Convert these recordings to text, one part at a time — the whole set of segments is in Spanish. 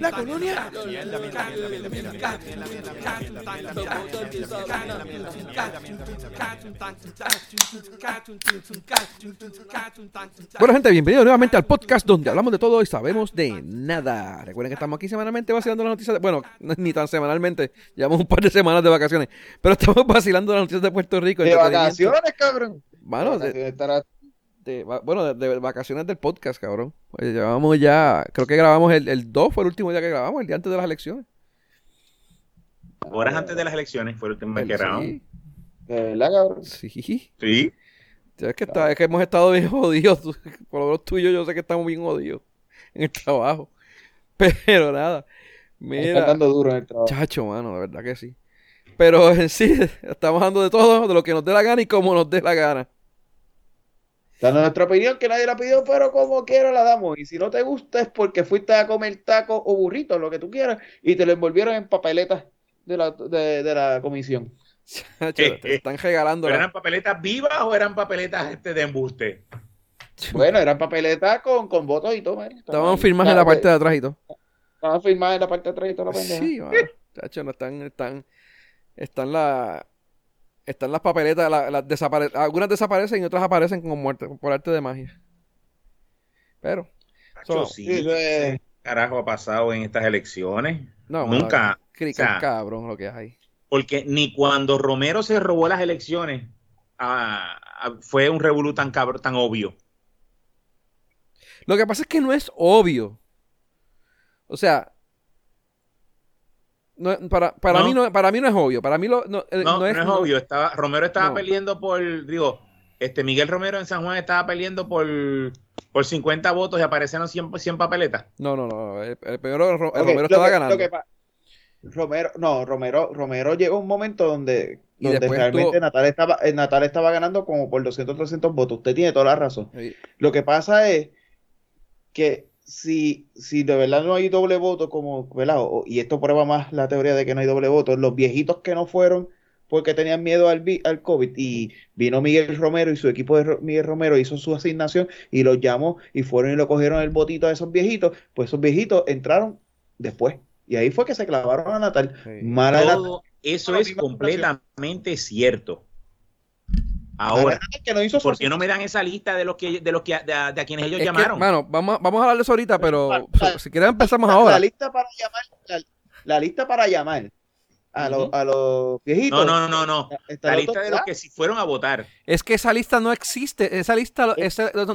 La colonia. Bueno, gente, bienvenidos nuevamente al podcast donde hablamos de todo y sabemos de nada. Recuerden que estamos aquí semanalmente vacilando las noticias. De, bueno, ni tan semanalmente, llevamos un par de semanas de vacaciones, pero estamos vacilando las noticias de Puerto Rico. De vacaciones, cabrón. Bueno, bueno, de, vacaciones del podcast, cabrón. Pues llevamos ya, creo que grabamos el, el 2, fue el último día que grabamos, el día antes de las elecciones. Horas antes de las elecciones fue el último día que grabamos. Sí. ¿De verdad, cabrón? Sí. Sí. Es que, está, es que hemos estado bien jodidos. Por lo menos tú y yo, yo sé que estamos bien jodidos en el trabajo. Pero nada. Mira. Está dando duro en el trabajo. Chacho, mano, de verdad que sí. Pero en sí, estamos hablando de todo, de lo que nos dé la gana y como nos dé la gana. Dando nuestra opinión que nadie la pidió, pero como quiera la damos. Y si no te gusta es porque fuiste a comer taco o burrito, lo que tú quieras, y te lo envolvieron en papeletas de la, de, la comisión. te están regalando. ¿Eran papeletas vivas o eran papeletas este de embuste? Bueno, eran papeletas con, con votos y todo. Estaban firmadas en la parte de atrás y todo. Estaban firmadas en la parte de atrás y todo. La sí, chacho, no están, están, están la están las papeletas, algunas desaparecen y otras aparecen como muertes por arte de magia. Pero. sí, carajo ha pasado en estas elecciones? No, Nunca. cabrón lo que hay. Porque ni cuando Romero se robó las elecciones ah, ah, fue un revolú tan cabrón, tan obvio. Lo que pasa es que no es obvio. O sea, no, para, para, Mí no, para mí no es obvio. Para mí lo, no, eh, no, es, obvio. Estaba, Romero estaba peleando por, digo, este Miguel Romero en San Juan estaba peleando por, por 50 votos y aparecieron 100, 100 papeletas. No, no, no. El, primero Romero estaba ganando. Romero, no, Romero, Romero llegó un momento donde, donde realmente Natal, estaba, eh, Natal estaba ganando como por 200, 300 votos. Usted tiene toda la razón. Lo que pasa es que si, si de verdad no hay doble voto, como, ¿verdad? y esto prueba más la teoría de que no hay doble voto, los viejitos que no fueron porque tenían miedo al, al COVID y vino Miguel Romero y su equipo de Miguel Romero hizo su asignación y los llamó y fueron y lo cogieron el votito a esos viejitos, pues esos viejitos entraron después. Y ahí fue que se clavaron a Natal. eso es completamente cierto. Ahora, ¿por qué no me dan esa lista de los que de los que de, a quienes ellos llamaron? bueno, vamos, vamos a hablar de eso ahorita, pero si quieren empezamos ahora. La lista para llamar, la, lista para llamar a, los, a los viejitos. No, no, no, no. La lista de los que si fueron a votar. Es que esa lista no existe, esa lista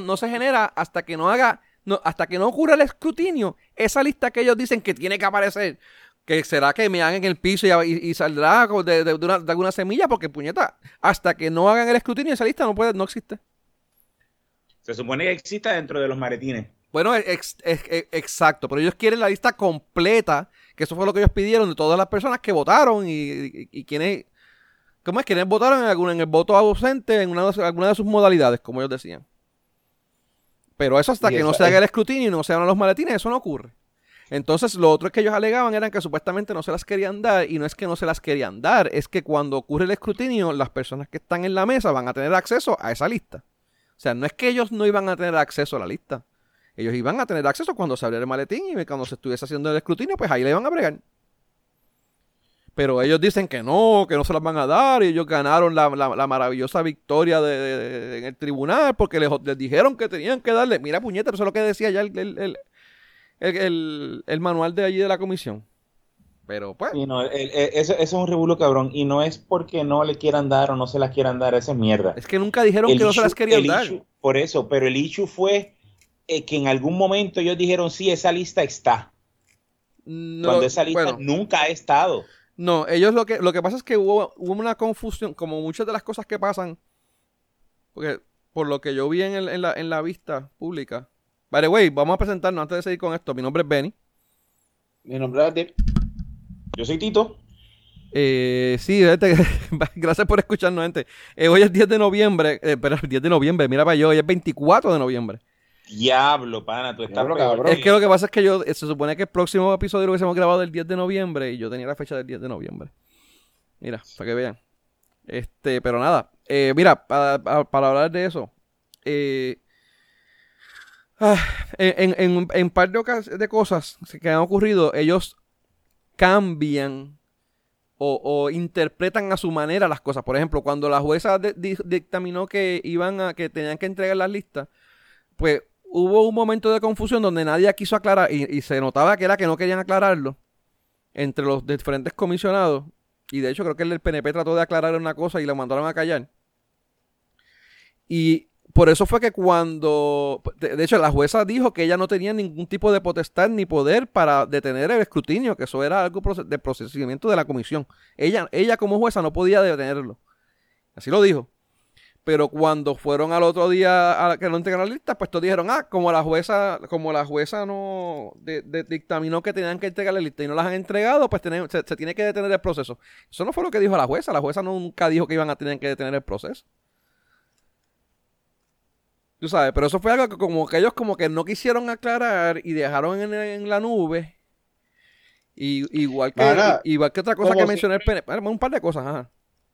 no se genera hasta que no haga no, hasta que no ocurra el escrutinio, esa lista que ellos dicen que tiene que aparecer que será que me hagan en el piso y, saldrá de, de, una, de, alguna semilla, porque puñeta, hasta que no hagan el escrutinio, esa lista no puede, no existe. Se supone que exista dentro de los maretines. Bueno, exacto, pero ellos quieren la lista completa, que eso fue lo que ellos pidieron de todas las personas que votaron y, y, quienes, ¿cómo es? Quienes votaron en, en el voto ausente en una, alguna de sus modalidades, como ellos decían. Pero eso hasta que no se haga el escrutinio y no se hagan los maletines, eso no ocurre. Entonces, lo otro que ellos alegaban eran que supuestamente no se las querían dar, y no es que no se las querían dar, es que cuando ocurre el escrutinio, las personas que están en la mesa van a tener acceso a esa lista. O sea, no es que ellos no iban a tener acceso a la lista. Ellos iban a tener acceso cuando se abriera el maletín y cuando se estuviese haciendo el escrutinio, pues ahí le iban a bregar. Pero ellos dicen que no, que no se las van a dar, y ellos ganaron la, maravillosa victoria de, en el tribunal porque les, dijeron que tenían que darle. Mira, puñeta, eso es lo que decía ya el, manual de allí de la comisión. Pero pues. no, eso, es un revuelo cabrón. Y no es porque no le quieran dar o no se las quieran dar, esa es mierda. Es que nunca dijeron que no se las querían dar. por eso, pero el issue fue eh, que en algún momento ellos dijeron, sí, esa lista está. Cuando esa lista nunca ha estado. No, ellos lo que, lo que pasa es que hubo, hubo una confusión, como muchas de las cosas que pasan, porque por lo que yo vi en, en, la, en la vista pública, The way, vamos a presentarnos antes de seguir con esto. Mi nombre es Benny. Mi nombre es. Yo soy Tito. Eh, sí, gracias por escucharnos, gente. Eh, hoy es 10 de noviembre, eh, pero 10 de noviembre, mira para yo, hoy es 24 de noviembre. Diablo, pana, tú estás cabrón. Es que lo que pasa es que yo, se supone que el próximo episodio lo hubiésemos grabado el 10 de noviembre y yo tenía la fecha del 10 de noviembre. Mira, para que vean. Este, pero nada, eh, mira, para, para hablar de eso, eh, Ah, en, en, en par de, cosas que han ocurrido, ellos cambian o, interpretan a su manera las cosas. Por ejemplo, cuando la jueza dictaminó que iban a, que tenían que entregar las listas, pues hubo un momento de confusión donde nadie quiso aclarar y, se notaba que era que no querían aclararlo entre los diferentes comisionados. Y de hecho creo que el PNP trató de aclarar una cosa y la mandaron a callar. Y por eso fue que cuando, de hecho, la jueza dijo que ella no tenía ningún tipo de potestad ni poder para detener el escrutinio, que eso era algo de procesamiento de la comisión. Ella, ella como jueza no podía detenerlo. Así lo dijo. Pero cuando fueron al otro día a que no entregaron la lista, pues todos dijeron, ah, como la jueza, como la jueza no dictaminó que tenían que entregar la lista y no las han entregado, pues se, se, tiene que detener el proceso. Eso no fue lo que dijo la jueza. La jueza nunca dijo que iban a tener que detener el proceso. Tú sabes, pero eso fue algo que como que ellos como que no quisieron aclarar y dejaron en, la nube. Y, igual que igual que otra cosa que mencioné el un par de cosas, ajá.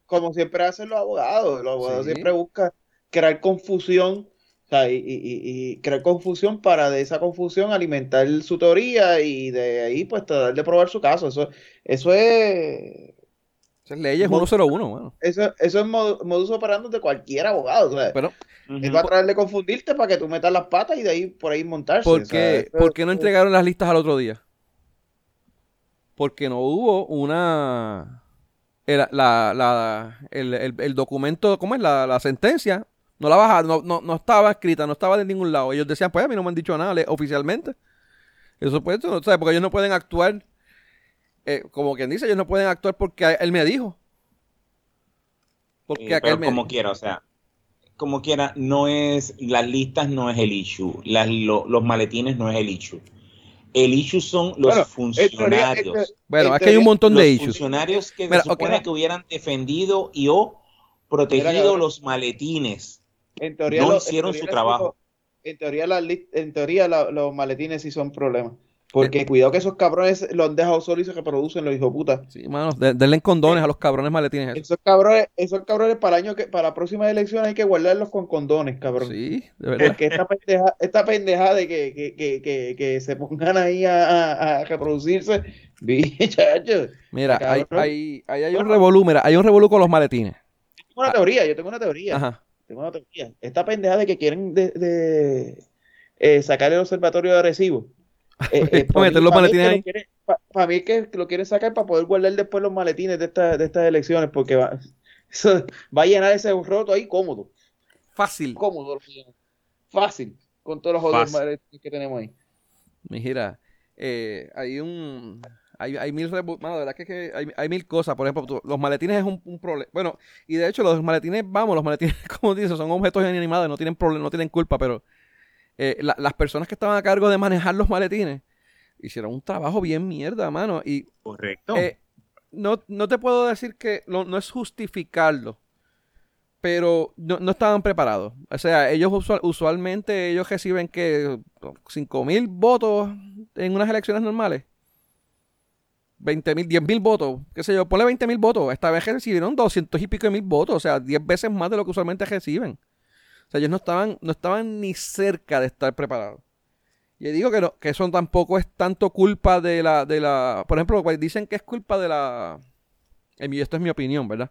Como siempre hacen los abogados, los abogados siempre buscan crear confusión, o sea, y, y, crear confusión para de esa confusión alimentar su teoría y de ahí pues tratar de probar su caso. Eso, eso es es leyes 101, bueno. Eso, eso es modus operandi de cualquier abogado. O Pero, él va a tratar de confundirte para que tú metas las patas y de ahí por ahí montarse. ¿Por qué, ¿por qué no entregaron las listas al otro día? Porque no hubo una... El, la, la, el, el, documento, ¿cómo es? La, la sentencia. No la bajaron, no, no, estaba escrita, no estaba de ningún lado. Ellos decían, pues a mí no me han dicho nada oficialmente. Eso pues, ¿no? porque ellos no pueden actuar eh, como quien dice, ellos no pueden actuar porque él me dijo. Porque pero como quiera, o sea, como quiera, no es, las listas no es el issue, las, los maletines no es el issue. El issue son los funcionarios. bueno, aquí hay un montón de issues. funcionarios que se supone que hubieran defendido y o protegido los maletines. En teoría, no hicieron su trabajo. En teoría, en teoría los maletines sí son problemas. Porque eh, cuidado que esos cabrones los han dejado solos y se reproducen los hijos putas. Sí, mano, denle condones a los cabrones maletines. Esos cabrones, esos cabrones para el año que, para la próxima elección hay que guardarlos con condones, cabrón. Sí, de verdad. Porque esta pendeja, esta pendeja de que, que, que, que, se pongan ahí a, a, reproducirse, bichachos. Mira, hay, hay, hay, hay, un revolú, mira, hay un revolú con los maletines. Yo tengo una teoría, yo tengo una teoría. Ajá. Tengo una teoría. Esta pendeja de que quieren de, de eh, sacar el observatorio de Arecibo eh, eh, para, mí, los maletines ahí. para mí que lo quieren sacar para poder guardar después los maletines de, de estas elecciones, porque va, va a llenar ese roto ahí cómodo. Fácil. Cómodo. Fácil. Con todos los otros maletines que tenemos ahí. Mira, eh, hay un... Hay, hay mil, verdad que, que hay, hay, mil cosas. Por ejemplo, los maletines es un, problema. Bueno, y de hecho los maletines, vamos, los maletines, como dices, son objetos inanimados, no tienen problema, no tienen culpa, pero eh, las personas que estaban a cargo de manejar los maletines hicieron un trabajo bien mierda, mano. Y, Correcto. Eh, no, no, te puedo decir que no, es justificarlo, pero no, estaban preparados. O sea, ellos usualmente ellos reciben que 5 mil votos en unas elecciones normales. 20 mil, 10 mil votos, qué sé yo, ponle 20 mil votos. Esta vez recibieron 200 y pico de mil votos, o sea, 10 veces más de lo que usualmente reciben. O sea, ellos no estaban, no estaban ni cerca de estar preparados. Y digo que, no, que eso tampoco es tanto culpa de la, de la. Por ejemplo, pues, dicen que es culpa de la. Esto es mi opinión, ¿verdad?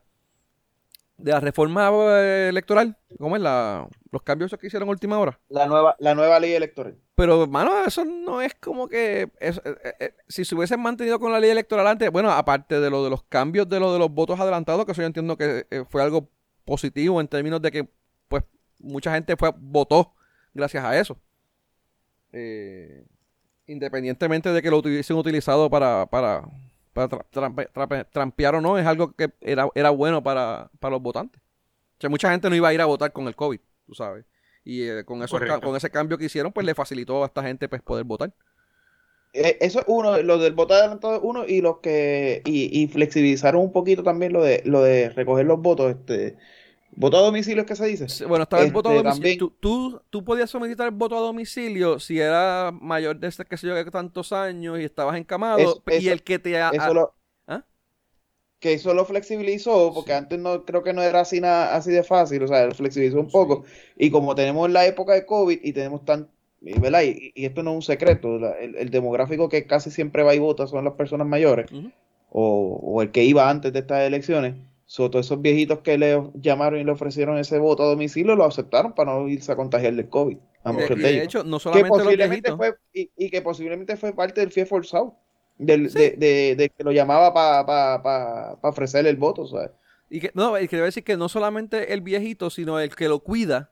De la reforma eh, electoral. ¿Cómo es la, los cambios que hicieron última hora? La nueva, la nueva ley electoral. Pero, hermano, eso no es como que. Eh, eh, si se hubiesen mantenido con la ley electoral antes, bueno, aparte de lo de los cambios de lo de los votos adelantados, que eso yo entiendo que fue algo positivo en términos de que mucha gente fue votó gracias a eso. Eh, independientemente de que lo hubiesen utilizado para, para, trampear o no, es algo que era, era bueno para, los votantes. O mucha gente no iba a ir a votar con el COVID, tú sabes. Y eh, con, eso, con ese cambio que hicieron, pues le facilitó a esta gente pues, poder votar. Eh, eso es uno, lo del voto adelantado es uno, y los que, y, y, flexibilizaron un poquito también lo de, lo de recoger los votos, este, ¿Voto a domicilio es que se dice? bueno, estaba el voto a este, domicilio. Tú, tú, podías solicitar el voto a domicilio si era mayor de este, que sé yo, tantos años y estabas encamado. y el que te... eso ¿Ah? Que eso lo flexibilizó, porque antes no creo que no era así, así de fácil, o sea, lo flexibilizó un poco. Y como tenemos la época de COVID y tenemos tan Y, esto no es un secreto, el, demográfico que casi siempre va y vota son las personas mayores, o, el que iba antes de estas elecciones. So, todos esos viejitos que le llamaron y le ofrecieron ese voto a domicilio lo aceptaron para no irse a contagiar del COVID. de, de hecho, no solamente los viejitos. Fue, y, que posiblemente fue parte del FIE forzado, del, de, que lo llamaba para ofrecerle el voto, ¿sabes? Y que, no, y que debe decir que no solamente el viejito, sino el que lo cuida,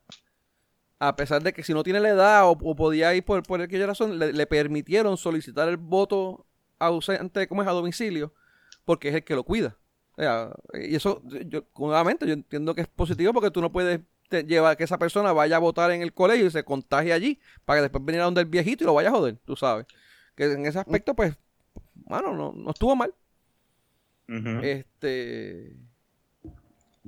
a pesar de que si no tiene la edad o, podía ir por, por aquella razón, le, permitieron solicitar el voto ausente, como es a domicilio, porque es el que lo cuida. Y eso, yo, nuevamente, yo entiendo que es positivo porque tú no puedes llevar que esa persona vaya a votar en el colegio y se contagie allí para que después venir a donde el viejito y lo vaya a joder, tú sabes. Que en ese aspecto, pues, bueno, no, no estuvo mal. Este.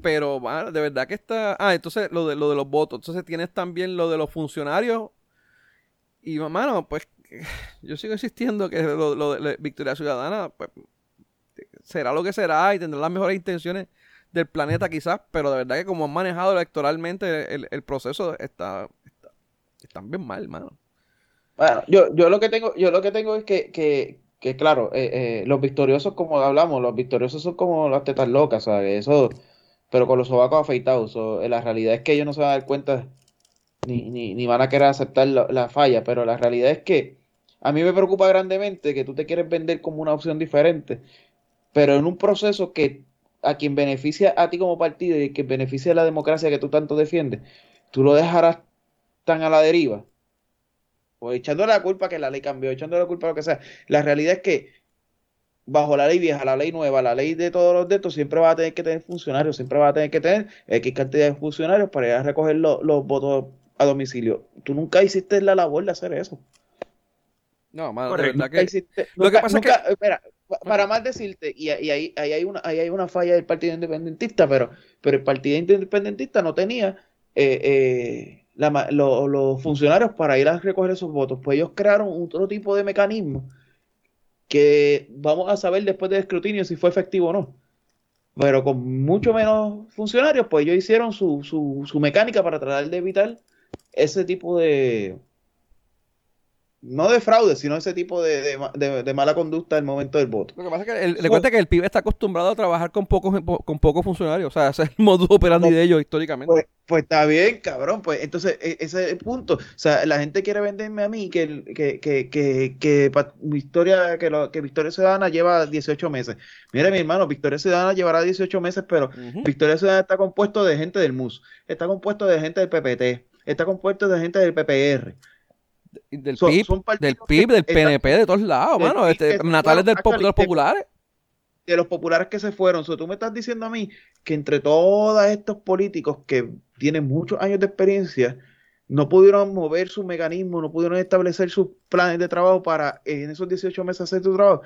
Pero de verdad que está. Ah, entonces lo de, lo de los votos. Entonces tienes también lo de los funcionarios. Y, mano, pues yo sigo insistiendo que lo, de Victoria Ciudadana pues, será lo que será y tendrá las mejores intenciones del planeta quizás, pero de verdad que como han manejado electoralmente el, proceso está, están bien mal, mano. Bueno, yo, yo lo que tengo, yo lo que tengo es que, que, que claro, eh, eh, los victoriosos, como hablamos, los victoriosos son como las tetas locas, ¿sabes? Eso pero con los sobacos afeitados. Eh, la realidad es que ellos no se van a dar cuenta ni, ni, van a querer aceptar la, falla, pero la realidad es que a mí me preocupa grandemente que tú te quieres vender como una opción diferente, pero en un proceso que a quien beneficia a ti como partido y que beneficia a la democracia que tú tanto defiendes, tú lo dejarás tan a la deriva. O echando la culpa que la ley cambió, echando la culpa a lo que sea. La realidad es que bajo la ley vieja, la ley nueva, la ley de todos los de estos, siempre va a tener que tener funcionarios, siempre va a tener que tener X cantidad de funcionarios para ir a recoger los votos a domicilio. Tú nunca hiciste la labor de hacer eso. No, mano, de verdad que... lo que pasa es que... Espera, para más decirte, y, ahí, ahí, hay una, ahí hay una falla del Partido Independentista, pero, pero el Partido Independentista no tenía eh, eh, los funcionarios para ir a recoger esos votos. Pues ellos crearon otro tipo de mecanismo que vamos a saber después del escrutinio si fue efectivo o no. Pero con mucho menos funcionarios, pues ellos hicieron su, su, su mecánica para tratar de evitar ese tipo de, no de fraude, sino ese tipo de, de, mala conducta en el momento del voto. Lo que pasa es que le cuenta que el PIB está acostumbrado a trabajar con pocos con pocos funcionarios, o sea, ese es el modus operandi de ellos históricamente. Pues, pues, está bien, cabrón, pues entonces e, ese es el punto. O sea, la gente quiere venderme a mí que, que, que, que, que Victoria, que, lo, que Victoria Ciudadana lleva 18 meses. Mire, mi hermano, Victoria Ciudadana llevará 18 meses, pero Victoria Ciudadana está compuesto de gente del MUS, está compuesto de gente del PPT, está compuesto de gente del PPR del PIB, del PIB, del PNP, de todos lados, mano. Este, natales del de los populares. De los populares que se fueron. tú me estás diciendo a mí que entre todos estos políticos que tienen muchos años de experiencia, no pudieron mover su mecanismo, no pudieron establecer sus planes de trabajo para en esos 18 meses hacer tu trabajo.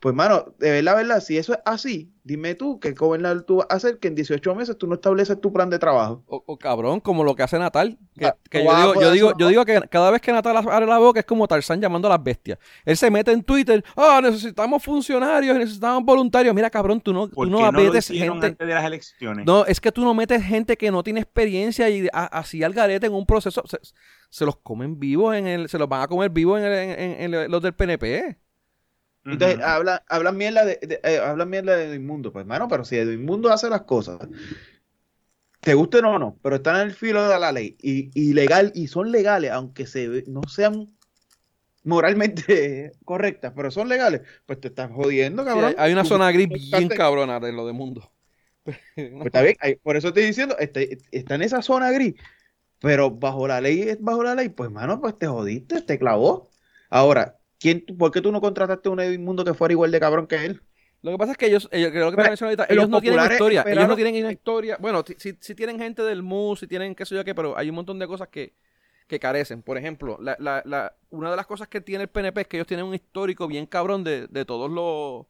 Pues, mano, de verdad, verdad, si eso es así, dime tú qué gobernador tú vas a hacer que en 18 meses tú no estableces tu plan de trabajo. O, cabrón, como lo que hace Natal. Que, yo, digo, yo, digo, yo digo que cada vez que Natal abre la boca es como Tarzán llamando a las bestias. Él se mete en Twitter, ah, necesitamos funcionarios, necesitamos voluntarios. Mira, cabrón, tú no, tú no, metes gente. de las elecciones? No, es que tú no metes gente que no tiene experiencia y así al garete en un proceso. Se, los comen vivos en el, se los van a comer vivos en, en los del PNP. Entonces, hablan, hablan mierda de, de eh, hablan mierda de Inmundo. Pues, hermano, pero si Inmundo hace las cosas, te gusten o no, pero están en el filo de la ley y, y legal, y son legales, aunque se, no sean moralmente correctas, pero son legales, pues te estás jodiendo, cabrón. hay una zona gris bien cabrona de lo de mundo. Pues está bien, por eso estoy diciendo, este, está en esa zona gris, pero bajo la ley es bajo la ley, pues hermano, pues te jodiste, te clavó. Ahora, ¿Quién, ¿Por qué tú no contrataste a un Edwin Mundo que fuera igual de cabrón que él? Lo que pasa es que ellos, ellos creo que ahorita, ellos no tienen historia. Ellos no tienen una historia. Bueno, si, tienen gente del MUS, si tienen qué sé yo qué, pero hay un montón de cosas que, que carecen. Por ejemplo, la, la, la, una de las cosas que tiene el PNP es que ellos tienen un histórico bien cabrón de, de todos los,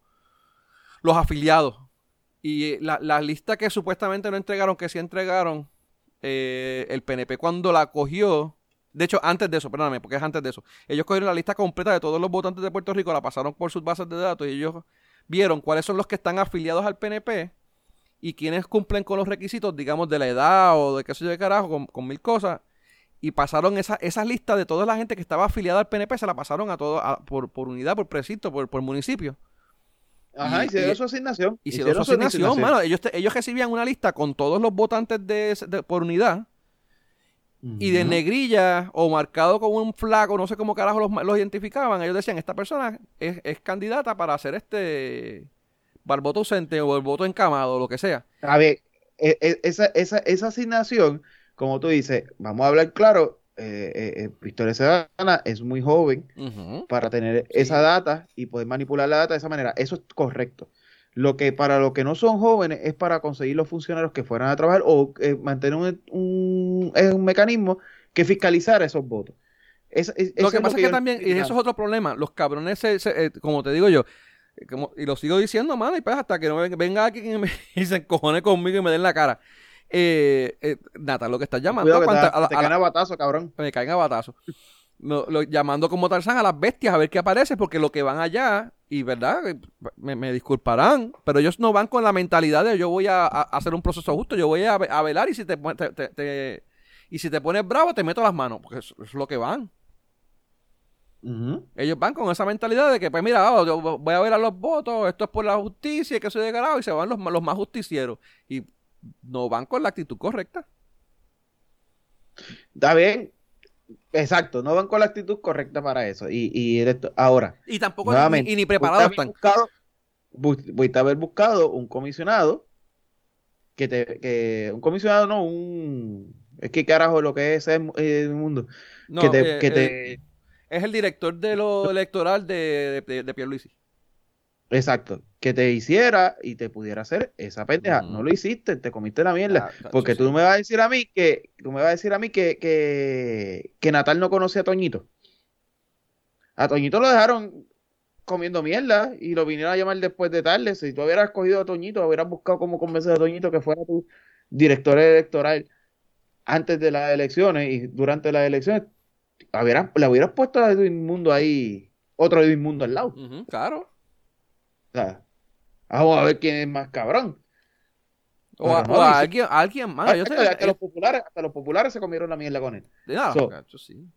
los afiliados. Y la, la, lista que supuestamente no entregaron, que sí entregaron, eh, el PNP cuando la cogió, de hecho, antes de eso, perdóname, porque es antes de eso. Ellos cogieron la lista completa de todos los votantes de Puerto Rico, la pasaron por sus bases de datos y ellos vieron cuáles son los que están afiliados al PNP y quienes cumplen con los requisitos, digamos, de la edad o de qué sé yo de carajo, con, mil cosas. y pasaron esa, esa lista de toda la gente que estaba afiliada al PNP, se la pasaron a todo por, por unidad, por precinto, por, por municipio. Ajá, y, hicieron su asignación. Hicieron, su asignación, mano. Ellos, ellos recibían una lista con todos los votantes de, por unidad. Y de negrilla o marcado con un flaco, no sé cómo carajo los, los identificaban. Ellos decían, esta persona es, es candidata para hacer este voto ausente o el voto encamado, o lo que sea. A ver, e, e, esa, esa, esa asignación, como tú dices, vamos a hablar claro, eh, eh, eh, Victoria Sedana es muy joven para tener esa data y poder manipular la data de esa manera. Eso es correcto. Lo que para los que no son jóvenes es para conseguir los funcionarios que fueran a trabajar o mantener un, un, mecanismo que fiscalizara esos votos. lo que pasa es que, también, y eso es otro problema, los cabrones, como te digo yo, y lo sigo diciendo, mano, y pues hasta que no venga aquí y, se encojone conmigo y me den la cara. Eh, eh, Nata, lo que estás llamando. te, a, caen a batazo, cabrón. Me caen a batazo. Llamando como Tarzán a las bestias a ver qué aparece, porque lo que van allá, y verdad, eh, me, disculparán, pero ellos no van con la mentalidad de yo voy a, hacer un proceso justo, yo voy a, velar y si te, te, y si te pones bravo te meto las manos, porque eso es lo que van. Ellos van con esa mentalidad de que, pues mira, oh, yo voy a ver a los votos, esto es por la justicia, que soy de y se van los, los más justicieros. Y no van con la actitud correcta. Está bien, exacto, no van con la actitud correcta para eso. Y, y ahora. Y tampoco ni, ni preparados están. voy a haber buscado un comisionado que te, que un comisionado no, un es que carajo lo que es el, mundo. que te, que te eh, es el director de lo electoral de, de, de Pierluisi. Exacto, que te hiciera y te pudiera hacer esa pendeja. No lo hiciste, te comiste la mierda. Ah, porque tú me vas a decir a mí que, tú me vas a decir a mí que, que, Natal no conoce a Toñito. A Toñito lo dejaron comiendo mierda y lo vinieron a llamar después de tarde. Si tú hubieras cogido a Toñito, hubieras buscado cómo convencer a Toñito que fuera tu director electoral antes de las elecciones y durante las elecciones, le hubieras puesto a Edwin Mundo ahí, otro Edwin Mundo al lado. claro. O sea, vamos a ver quién es más cabrón. O, a, alguien, alguien más. Yo hasta, hasta, los populares, hasta los populares se comieron la mierda con él. sí.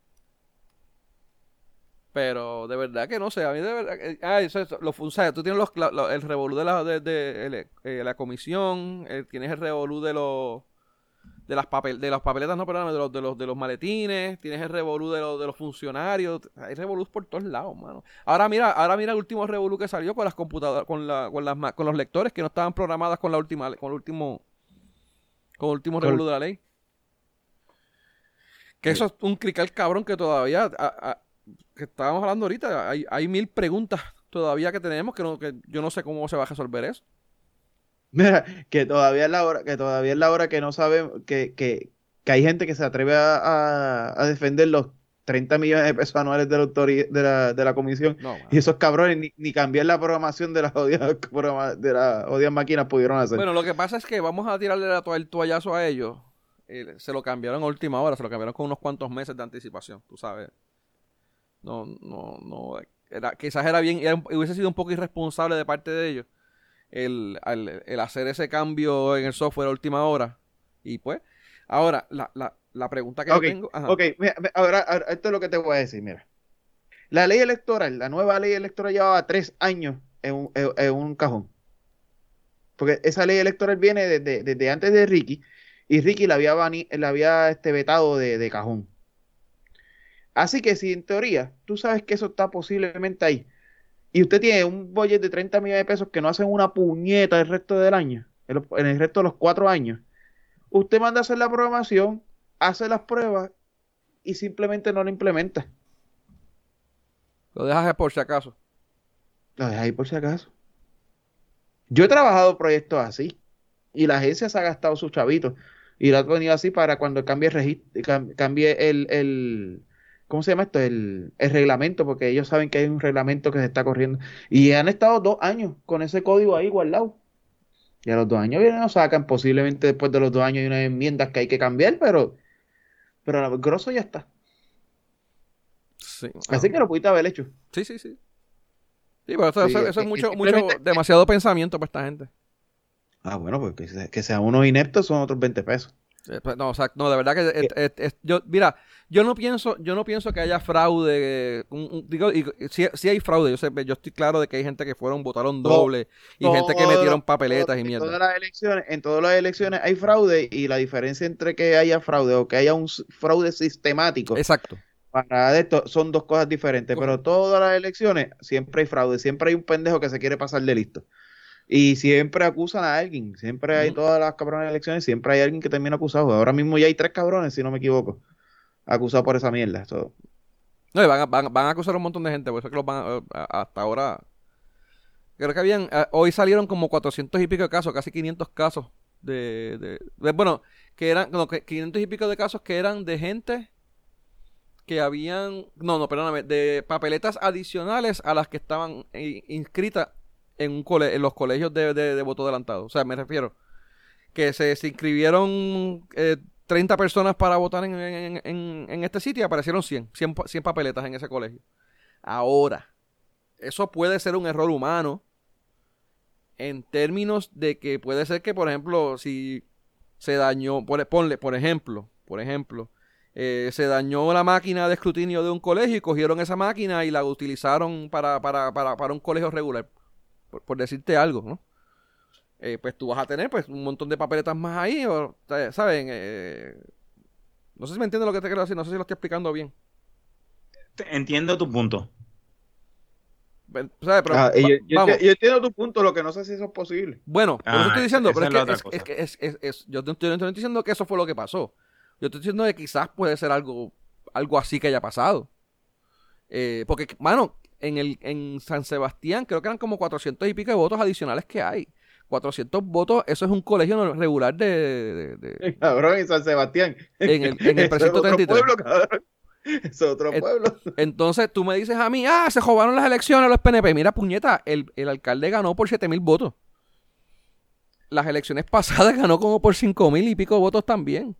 Pero de verdad que no sé, a mí de verdad. ah, eso, eso, lo, o sea, tú tienes los, el revolú de la, de, de, eh, la comisión, eh, tienes el revolú de los de las papel, de las papeletas, no, perdón, de los, de los, de los maletines, tienes el revolú de los, de los funcionarios, hay revolú por todos lados, mano. Ahora mira, ahora mira el último revolú que salió con las computadoras, con la, con las con los lectores que no estaban programadas con la última, con el último, con el último revolú de la ley. Que eso es un crical cabrón que todavía, que estábamos hablando ahorita, hay, hay mil preguntas todavía que tenemos que, no, que yo no sé cómo se va a resolver eso. Mira, que todavía es la hora, que todavía es la hora que no sabemos, que, que, que hay gente que se atreve a, a, defender los 30 millones de pesos anuales de la, de la, de la comisión. y esos cabrones ni, ni, cambiar la programación de las odias, de las odias máquinas pudieron hacer. Bueno, lo que pasa es que vamos a tirarle el toallazo a ellos. se lo cambiaron a última hora, se lo cambiaron con unos cuantos meses de anticipación, tú sabes. No, no, no. Era, quizás era bien, hubiese sido un poco irresponsable de parte de ellos el, el, hacer ese cambio en el software a última hora. Y pues, ahora, la, la, la pregunta que tengo. Ok, ahora, esto es lo que te voy a decir, mira. La ley electoral, la nueva ley electoral llevaba tres años en un, en, un cajón. Porque esa ley electoral viene desde, antes de Ricky y Ricky la había, la había este, vetado de, de cajón. Así que si en teoría tú sabes que eso está posiblemente ahí, y usted tiene un budget de 30 millones de pesos que no hacen una puñeta el resto del año, en el resto de los cuatro años, usted manda a hacer la programación, hace las pruebas y simplemente no lo implementa. Lo dejas ahí por si acaso. Lo dejas ahí por si acaso. Yo he trabajado proyectos así y la agencia se ha gastado sus chavitos y lo ha venido así para cuando cambie el registro, cambie el, ¿cómo se llama esto? El, reglamento, porque ellos saben que hay un reglamento que se está corriendo. Y han estado dos años con ese código ahí guardado. Y a los dos años vienen, lo sacan, posiblemente después de los dos años hay unas enmiendas que hay que cambiar, pero, pero el grosso ya está. Sí, Así que lo pudiste haber hecho. Sí, sí, sí. Sí, pero eso, es mucho, mucho, demasiado pensamiento para esta gente. Ah, bueno, pues que, sea unos ineptos son otros 20 pesos. Pues, no, o sea, no, de verdad que yo, mira, yo no pienso, yo no pienso que haya fraude. digo, y, si, hay fraude, yo sé, yo estoy claro de que hay gente que fueron, votaron doble y gente que metieron papeletas y mierda. En todas las elecciones, en todas las elecciones hay fraude y la diferencia entre que haya fraude o que haya un fraude sistemático. Exacto. Para esto son dos cosas diferentes, pero todas las elecciones siempre hay fraude, siempre hay un pendejo que se quiere pasar de listo. Y siempre acusan a alguien, siempre hay todas las cabrones elecciones, siempre hay alguien que termina acusado. Ahora mismo ya hay tres cabrones, si no me equivoco, acusados por esa mierda. Todo. No, y van a, van, a acusar a un montón de gente, por eso es que los van eh, hasta ahora. Creo que habían, eh, hoy salieron como 400 y pico de casos, casi 500 casos de, de, bueno, que eran, no, 500 y pico de casos que eran de gente que habían, no, no, perdóname, de papeletas adicionales a las que estaban eh, inscritas en, un cole en los colegios de, de, voto adelantado. O sea, me refiero que se, inscribieron 30 eh, personas para votar en, en, este sitio y aparecieron 100, 100, 100 papeletas en ese colegio. Ahora, eso puede ser un error humano en términos de que puede ser que, por ejemplo, si se dañó, ponle, por ejemplo, por ejemplo, eh, se dañó la máquina de escrutinio de un colegio y cogieron esa máquina y la utilizaron para, para, para, para un colegio regular por, decirte algo, ¿no? Eh, pues tú vas a tener pues un montón de papeletas más ahí, o, ¿saben? Eh, no sé si me entiendes lo que te quiero decir, no sé si lo estoy explicando bien. Entiendo tu punto. Ah, yo, entiendo tu punto, lo que no sé si eso es posible. Bueno, por eso estoy diciendo, pero es, que, es, es, es, yo no estoy diciendo que eso fue lo que pasó. Yo estoy diciendo que quizás puede ser algo, algo así que haya pasado. Eh, porque, mano, en, el, en San Sebastián creo que eran como 400 y pico de votos adicionales que hay. 400 votos, eso es un colegio regular de... Cabrón, en San Sebastián. En el, en el precinto 33. Pueblo, cabrón. Es otro pueblo. Entonces tú me dices a mí, ah, se robaron las elecciones los PNP. Mira, puñeta, el, el alcalde ganó por 7 mil votos. Las elecciones pasadas ganó como por 5 mil y pico de votos también.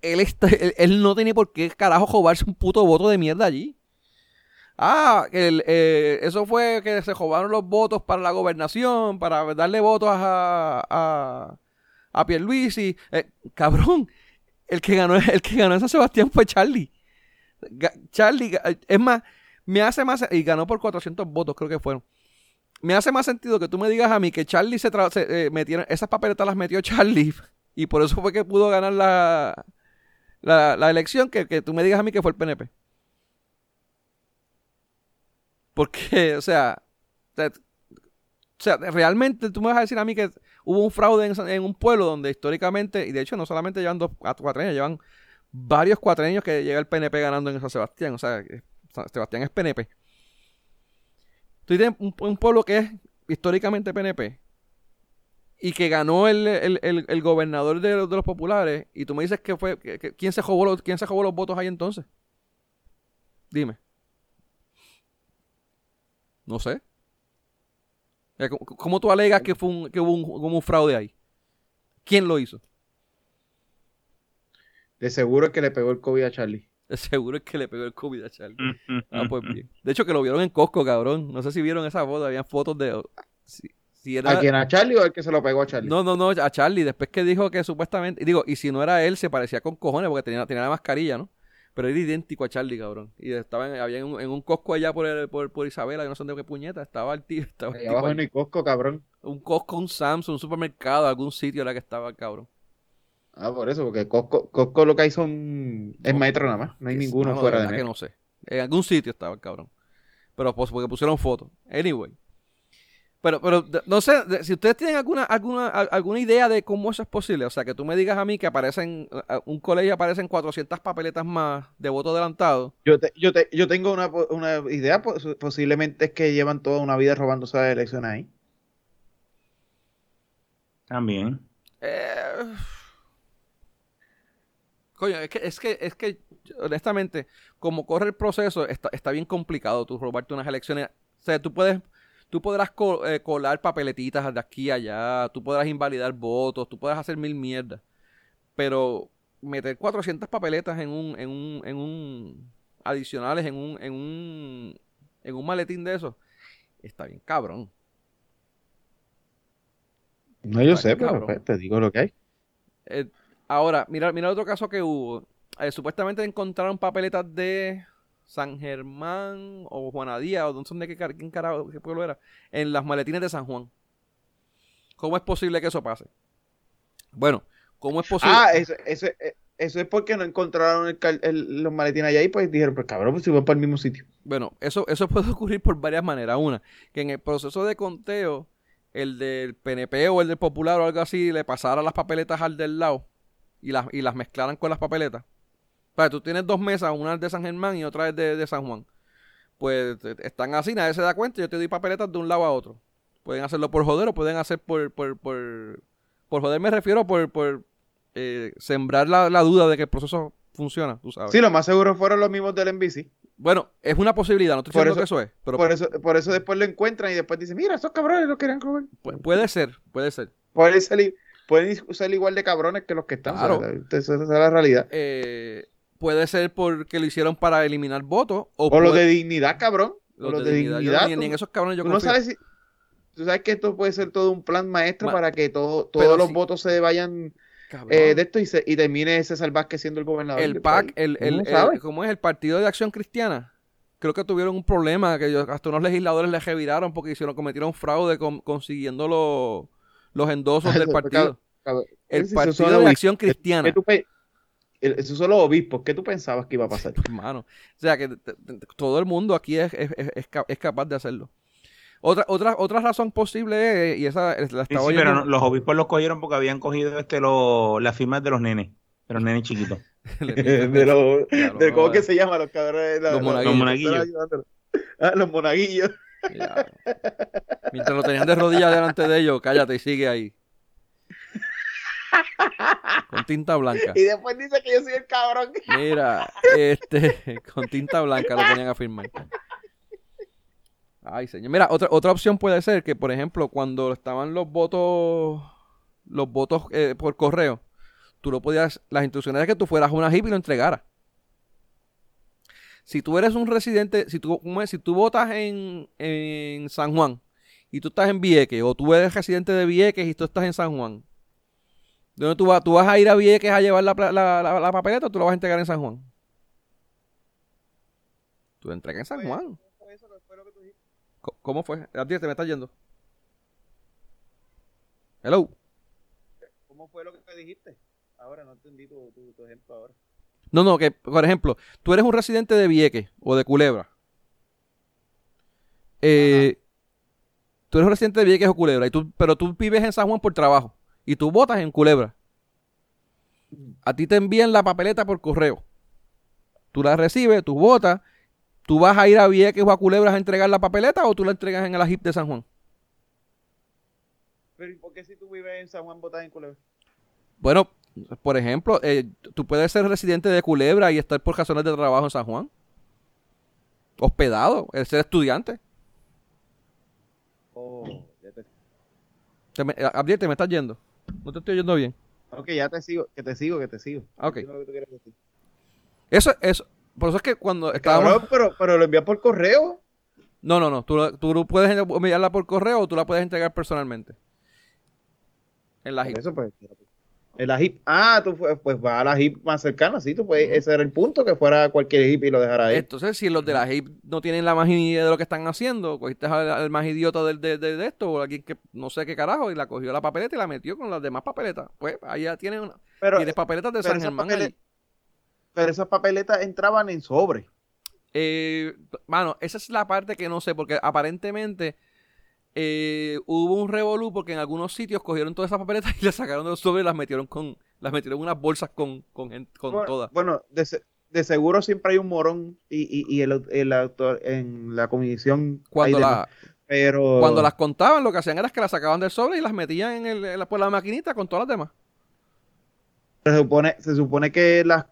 Él, está, él, no tenía por qué carajo robarse un puto voto de mierda allí. Ah, eh, eso fue que se robaron los votos para la gobernación, para darle votos a, a, a Pierluisi. Eh, cabrón, el que ganó el que ganó San Sebastián fue Charlie. Charlie, es más, me hace más, y ganó por 400 votos, creo que fueron. Me hace más sentido que tú me digas a mí que Charlie se, se eh, metieron, esas papeletas las metió Charlie y por eso fue que pudo ganar la, la, la elección, que, que tú me digas a mí que fue el PNP. Porque, o sea, o sea, realmente tú me vas a decir a mí que hubo un fraude en, un pueblo donde históricamente, y de hecho no solamente llevan dos cuatro años, llevan varios años que llega el PNP ganando en San Sebastián. O sea, San Sebastián es PNP. Tú tienes un, pueblo que es históricamente PNP y que ganó el, el, gobernador de, los populares y tú me dices que fue, ¿quién, se jugó los, ¿quién se los votos ahí entonces? Dime. No sé. Eh, ¿Cómo tú alegas que, fue un, que hubo un, fraude ahí? ¿Quién lo hizo? De seguro es que le pegó el COVID a Charlie. De seguro es que le pegó el COVID a Charlie. ah, pues bien. De hecho, que lo vieron en Costco, cabrón. No sé si vieron esa foto. Habían fotos de. Si, ¿A quién? ¿A Charlie o el que se lo pegó a Charlie? No, no, no, a Charlie. Después que dijo que supuestamente. Digo, y si no era él, se parecía con cojones porque tenía, tenía la mascarilla, ¿no? Pero era idéntico a Charlie, cabrón. Y estaba en, había en un, en Costco allá por, por, por, Isabela, yo no sé de qué puñeta, estaba el tío. Estaba el abajo en el Costco, cabrón. Un Costco, un Samsung, un supermercado, algún sitio era que estaba el cabrón. Ah, por eso, porque Costco, Costco lo que hay son. Es maestro nada más, no hay ninguno fuera de, de que no sé. En algún sitio estaba el cabrón. Pero pues, porque pusieron fotos. Anyway. Pero, pero no sé, si ustedes tienen alguna, alguna, alguna idea de cómo eso es posible, o sea, que tú me digas a mí que aparecen, un colegio aparecen 400 papeletas más de voto adelantado. Yo, yo, yo tengo una, una idea, posiblemente es que llevan toda una vida robándose las elecciones ahí. También. Eh, coño, es que, es que, es que, honestamente, como corre el proceso, está, está bien complicado tú robarte unas elecciones. O sea, tú puedes Tú podrás eh, colar papeletitas de aquí a allá, tú podrás invalidar votos, tú podrás hacer mil mierdas. Pero meter 400 papeletas en un, en un, en un, adicionales en un, en un, en un maletín de eso, está bien cabrón. No, yo sé, pero pues, te digo lo que hay. Eh, ahora, mira, mira otro caso que hubo. Eh, supuestamente encontraron papeletas de San Germán o Juanadía o no sé de qué, quién carajo, qué pueblo era, en las maletines de San Juan. ¿Cómo es posible que eso pase? Bueno, ¿cómo es posible? Ah, eso, eso, eh, eso es porque no encontraron los maletines allá y pues dijeron, pues cabrón, pues si van para el mismo sitio. Bueno, eso, eso puede ocurrir por varias maneras. Una, que en el proceso de conteo, el del PNP o el del Popular o algo así, le pasara las papeletas al del lado y las, y las mezclaran con las papeletas. Para tú tienes dos mesas, una es de San Germán y otra es de, San Juan. Pues están así, nadie se da cuenta, yo te doy papeletas de un lado a otro. Pueden hacerlo por joder o pueden hacer por, por, por, por joder me refiero por, por eh, sembrar la, duda de que el proceso funciona, tú sabes. Sí, lo más seguro fueron los mismos del NBC. Bueno, es una posibilidad, no estoy diciendo que eso es. Pero por, eso, por eso después lo encuentran y después dicen, mira, esos cabrones lo querían comer. puede ser, puede ser. Pueden ser, pueden ser igual de cabrones que los que están. Claro. esa, es la realidad. Eh, puede ser porque lo hicieron para eliminar votos. O, lo de dignidad, cabrón. Lo, lo de, dignidad. ni, en esos cabrones yo no sabes si, Tú sabes que esto puede ser todo un plan maestro para que todo, todos los votos se vayan eh, de esto y, se, y termine ese salvaje siendo el gobernador. El PAC, el, el, el, ¿cómo es? El Partido de Acción Cristiana. Creo que tuvieron un problema que hasta unos legisladores les reviraron porque hicieron, cometieron fraude consiguiendo los, los endosos del partido. el Partido de Acción Cristiana. Esos son los obispos. ¿Qué tú pensabas que iba a pasar? Hermano. O sea, que todo el mundo aquí es, es, es capaz de hacerlo. Otra, otra, otra razón posible es, y esa la estaba sí, pero los obispos los cogieron porque habían cogido este lo, las firmas de los nenes, de los nenes chiquitos. de los, de ¿Cómo que se llama? Los cabrones. los, monaguillos. Ah, los monaguillos. Mientras lo tenían de rodillas delante de ellos, cállate y sigue ahí. Con tinta blanca. Y después dice que yo soy el cabrón. Mira, este, con tinta blanca lo tenían a firmar. Ay, señor. Mira, otra, otra opción puede ser que, por ejemplo, cuando estaban los votos, los votos eh, por correo, tú lo podías, las instrucciones de que tú fueras a una HIP y lo entregaras. Si tú eres un residente, si tú, si tú votas en, en San Juan y tú estás en Vieques, o tú eres residente de Vieques y tú estás en San Juan, ¿dónde tú vas? ¿Tú vas a ir a Vieques a llevar la, la, la, papeleta o tú lo vas a entregar en San Juan? Tú lo entregas en San Juan. ¿Cómo fue? ti te me estás yendo. Hello. ¿Cómo fue lo que te dijiste? Ahora no entendí tu, tu, ejemplo ahora. No, no, que por ejemplo, tú eres un residente de Vieques o de Culebra. Eh, tú eres un residente de Vieques o Culebra, y tú, pero tú vives en San Juan por trabajo y tú votas en Culebra. A ti te envían la papeleta por correo. Tú la recibes, tú votas ¿Tú vas a ir a Vieques o a Culebras a entregar la papeleta o tú la entregas en el AJIP de San Juan? Pero ¿y por qué si tú vives en San Juan votas en Culebra? Bueno, por ejemplo, eh, tú puedes ser residente de Culebra y estar por razones de trabajo en San Juan. Hospedado, el ser estudiante. Oh, ya te... me, te me estás yendo. No te estoy yendo bien. Ok, ya te sigo, que te sigo, que te sigo. Ok. Eso, eso, por eso es que cuando estábamos... pero, pero lo envías por correo. No, no, no. Tú, tú puedes enviarla por correo o tú la puedes entregar personalmente. En la. Eso pues. En la HIP. Ah, tú pues vas a la HIP más cercana, sí, tú puedes, ese era el punto, que fuera cualquier HIP y lo dejara ahí. Entonces, si los de la HIP no tienen la más idea de lo que están haciendo, cogiste al, más idiota de, de, esto, o alguien que no sé qué carajo, y la cogió la papeleta y la metió con las demás papeletas. Pues allá tienen una. Pero, tienes papeletas de San Germán pero esas papeletas entraban en sobre. Eh, mano, esa es la parte que no sé, porque aparentemente eh, hubo un revolú porque en algunos sitios cogieron todas esas papeletas y las sacaron de los sobres y las metieron con, las metieron en unas bolsas con, con, con todas. Bueno, de, seguro siempre hay un morón y, y, el, el autor en la comisión. Cuando la, pero... cuando las contaban, lo que hacían era que las sacaban del sobre y las metían en, el, en la, por la maquinita con todas las demás. Se supone, se supone que las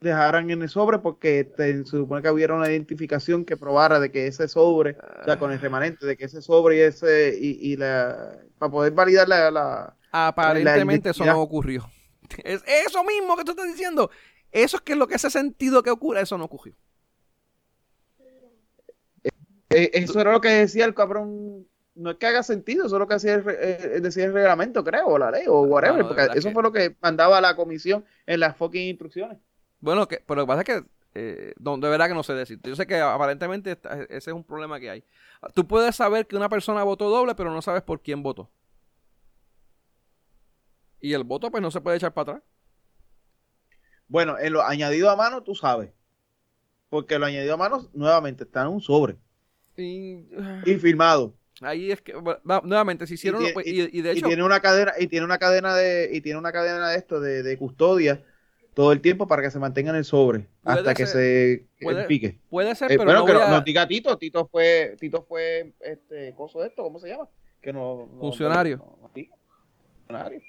dejaran en el sobre porque se supone que hubiera una identificación que probara de que ese sobre, o sea, con el remanente, de que ese sobre y ese, y, la, para poder validar la... la Aparentemente eso no ocurrió. Es eso mismo que tú estás diciendo. Eso es que lo que hace sentido que ocurra, eso no ocurrió. Eh, eso era lo que decía el cabrón no es que haga sentido, eso es lo que hacía el, eh, decía el reglamento, creo, o la ley, o whatever, porque eso fue lo que mandaba la comisión en las fucking instrucciones. Bueno, que, pero lo que pasa es que eh, de verdad que no sé decir. Yo sé que aparentemente ese es un problema que hay. Tú puedes saber que una persona votó doble, pero no sabes por quién votó. Y el voto, pues no se puede echar para atrás. Bueno, en lo añadido a mano, tú sabes. Porque lo añadido a mano, nuevamente, está en un sobre. Y, firmado. Ahí es que, nuevamente, si hicieron. Y, de hecho. tiene una cadena, y tiene una cadena de, y tiene una cadena de esto, de, de custodia todo el tiempo para que se mantenga en el sobre hasta que se pique. Puede ser, eh, pero no que nos diga Tito, Tito fue, Tito fue este coso de esto, ¿cómo se llama? Que no, funcionario. funcionario.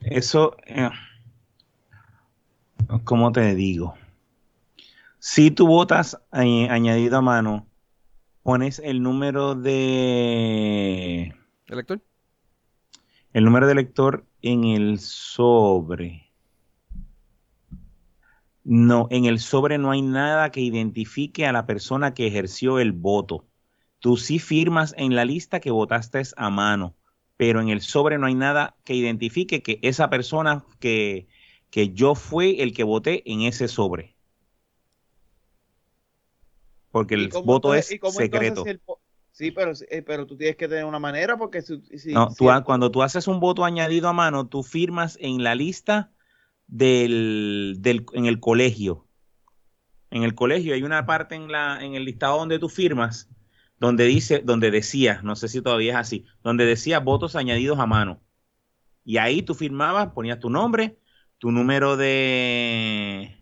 Eso, eh, ¿cómo te digo? Si tú votas añadido a mano, pones el número de elector. El número de elector en el sobre no, en el sobre no hay nada que identifique a la persona que ejerció el voto. Tú sí firmas en la lista que votaste a mano, pero en el sobre no hay nada que identifique que esa persona que, que yo fui el que voté en ese sobre. Porque el voto es secreto. sí, pero, eh, pero tú tienes que tener una manera porque si, no, cuando tú haces un voto añadido a mano, tú firmas en la lista del, del, en el colegio. En el colegio hay una parte en, la, en el listado donde tú firmas, donde dice, donde decía, no sé si todavía es así, donde decía votos añadidos a mano. Y ahí tú firmabas, ponías tu nombre, tu número de,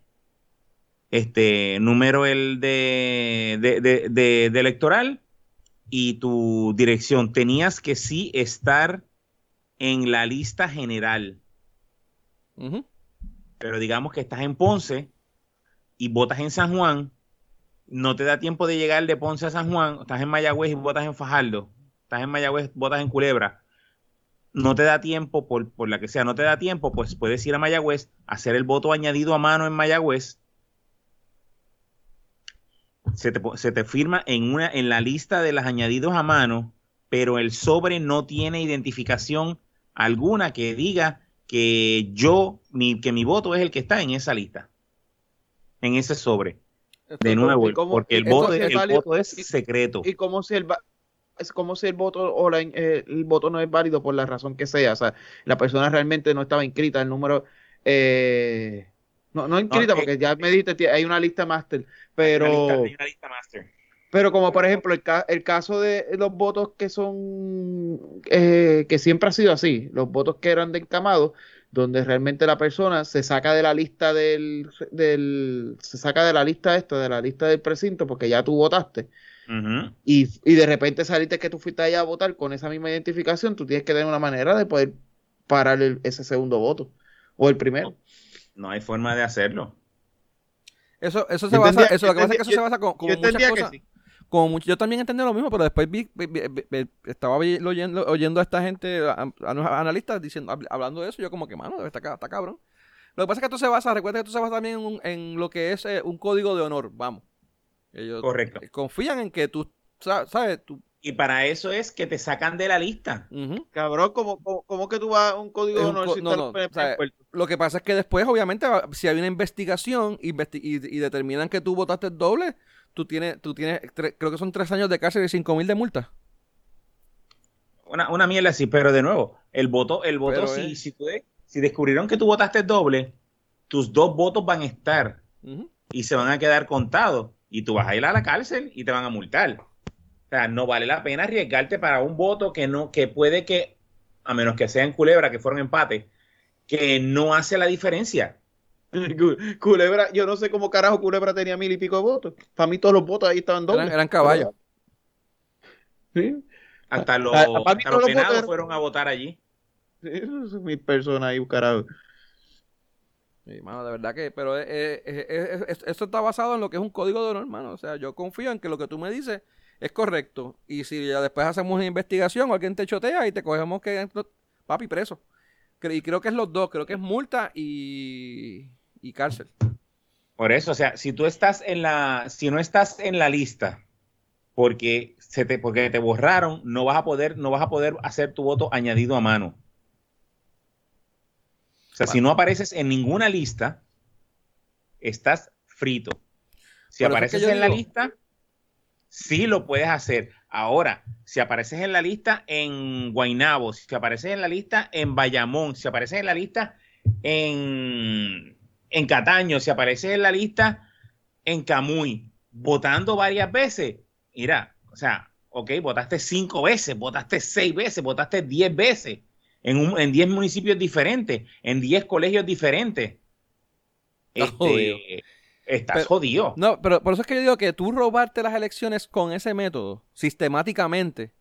este, número el de, de, de, electoral y tu dirección. Tenías que sí estar en la lista general. Pero digamos que estás en Ponce y votas en San Juan, no te da tiempo de llegar de Ponce a San Juan, estás en Mayagüez y votas en Fajardo, estás en Mayagüez, votas en Culebra, no te da tiempo, por, por la que sea, no te da tiempo, pues puedes ir a Mayagüez, hacer el voto añadido a mano en Mayagüez, se te, se te firma en, una, en la lista de las añadidos a mano, pero el sobre no tiene identificación alguna que diga que yo, mi, que mi voto es el que está en esa lista, en ese sobre. de nuevo, porque el, voto, es secreto. Y como si el, es como si el voto o eh, el voto no es válido por la razón que sea. O sea, la persona realmente no estaba inscrita, el número... Eh, no, no inscrita, porque eh, ya me dijiste, hay una lista máster, pero... Hay una lista, máster. Pero como por ejemplo el, el, caso de los votos que son, eh, que siempre ha sido así, los votos que eran de encamado, donde realmente la persona se saca de la lista del, del se saca de la lista esta, de la lista del precinto, porque ya tú votaste. y, y, de repente saliste que tú fuiste allá a votar con esa misma identificación, tú tienes que tener una manera de poder parar ese segundo voto o el primero. No, hay forma de hacerlo. Eso, eso se basa, eso, lo que pasa es que eso se basa con, con muchas cosas yo también entendí lo mismo, pero después vi, estaba oyendo, oyendo a esta gente, a, los analistas, diciendo, hablando de eso, yo como que, mano, está, está cabrón. Lo que pasa es que esto se basa, recuerda que esto se basa también en, lo que es eh, un código de honor, vamos. Ellos Correcto. confían en que tú, sabes, tú... Y para eso es que te sacan de la lista. Cabrón, ¿cómo, que tú vas a un código de honor? no, lo que pasa es que después, obviamente, si hay una investigación y, y determinan que tú votaste doble, tú tienes, tú tienes creo que son tres años de cárcel y cinco mil de multa. Una, una mierda así, pero de nuevo, el voto, el voto, si, si, si descubrieron que tú votaste doble, tus dos votos van a estar y se van a quedar contados y tú vas a ir a la cárcel y te van a multar. O sea, no vale la pena arriesgarte para un voto que no, que puede que, a menos que sea en culebra, que fueron empate, que no hace la diferencia. Culebra, yo no sé cómo carajo Culebra tenía mil y pico de votos. Para mí todos los votos ahí estaban dobles. Eran, caballos. Hasta los, hasta fueron a votar allí. Sí, mil personas ahí, carajo. de verdad que, pero esto está basado en lo que es un código de honor, hermano. O sea, yo confío en que lo que tú me dices es correcto. Y si ya después hacemos una investigación o alguien te chotea y te cogemos que papi preso. Y creo que es los dos, creo que es multa y, y cárcel. Por eso, o sea, si tú estás en la, si no estás en la lista porque se te, porque te borraron, no vas a poder, no vas a poder hacer tu voto añadido a mano. O sea, si no apareces en ninguna lista, estás frito. Si apareces en la lista, sí lo puedes hacer. Ahora, si apareces en la lista en Guainabo, si apareces en la lista en Bayamón, si apareces en la lista en, en Cataño, si apareces en la lista en Camuy, votando varias veces, mira, o sea, ok, votaste cinco veces, votaste seis veces, votaste diez veces en, un, en diez municipios diferentes, en diez colegios diferentes. Este, estás jodido. No, pero por eso es que yo digo que tú robarte las elecciones con ese método, sistemáticamente,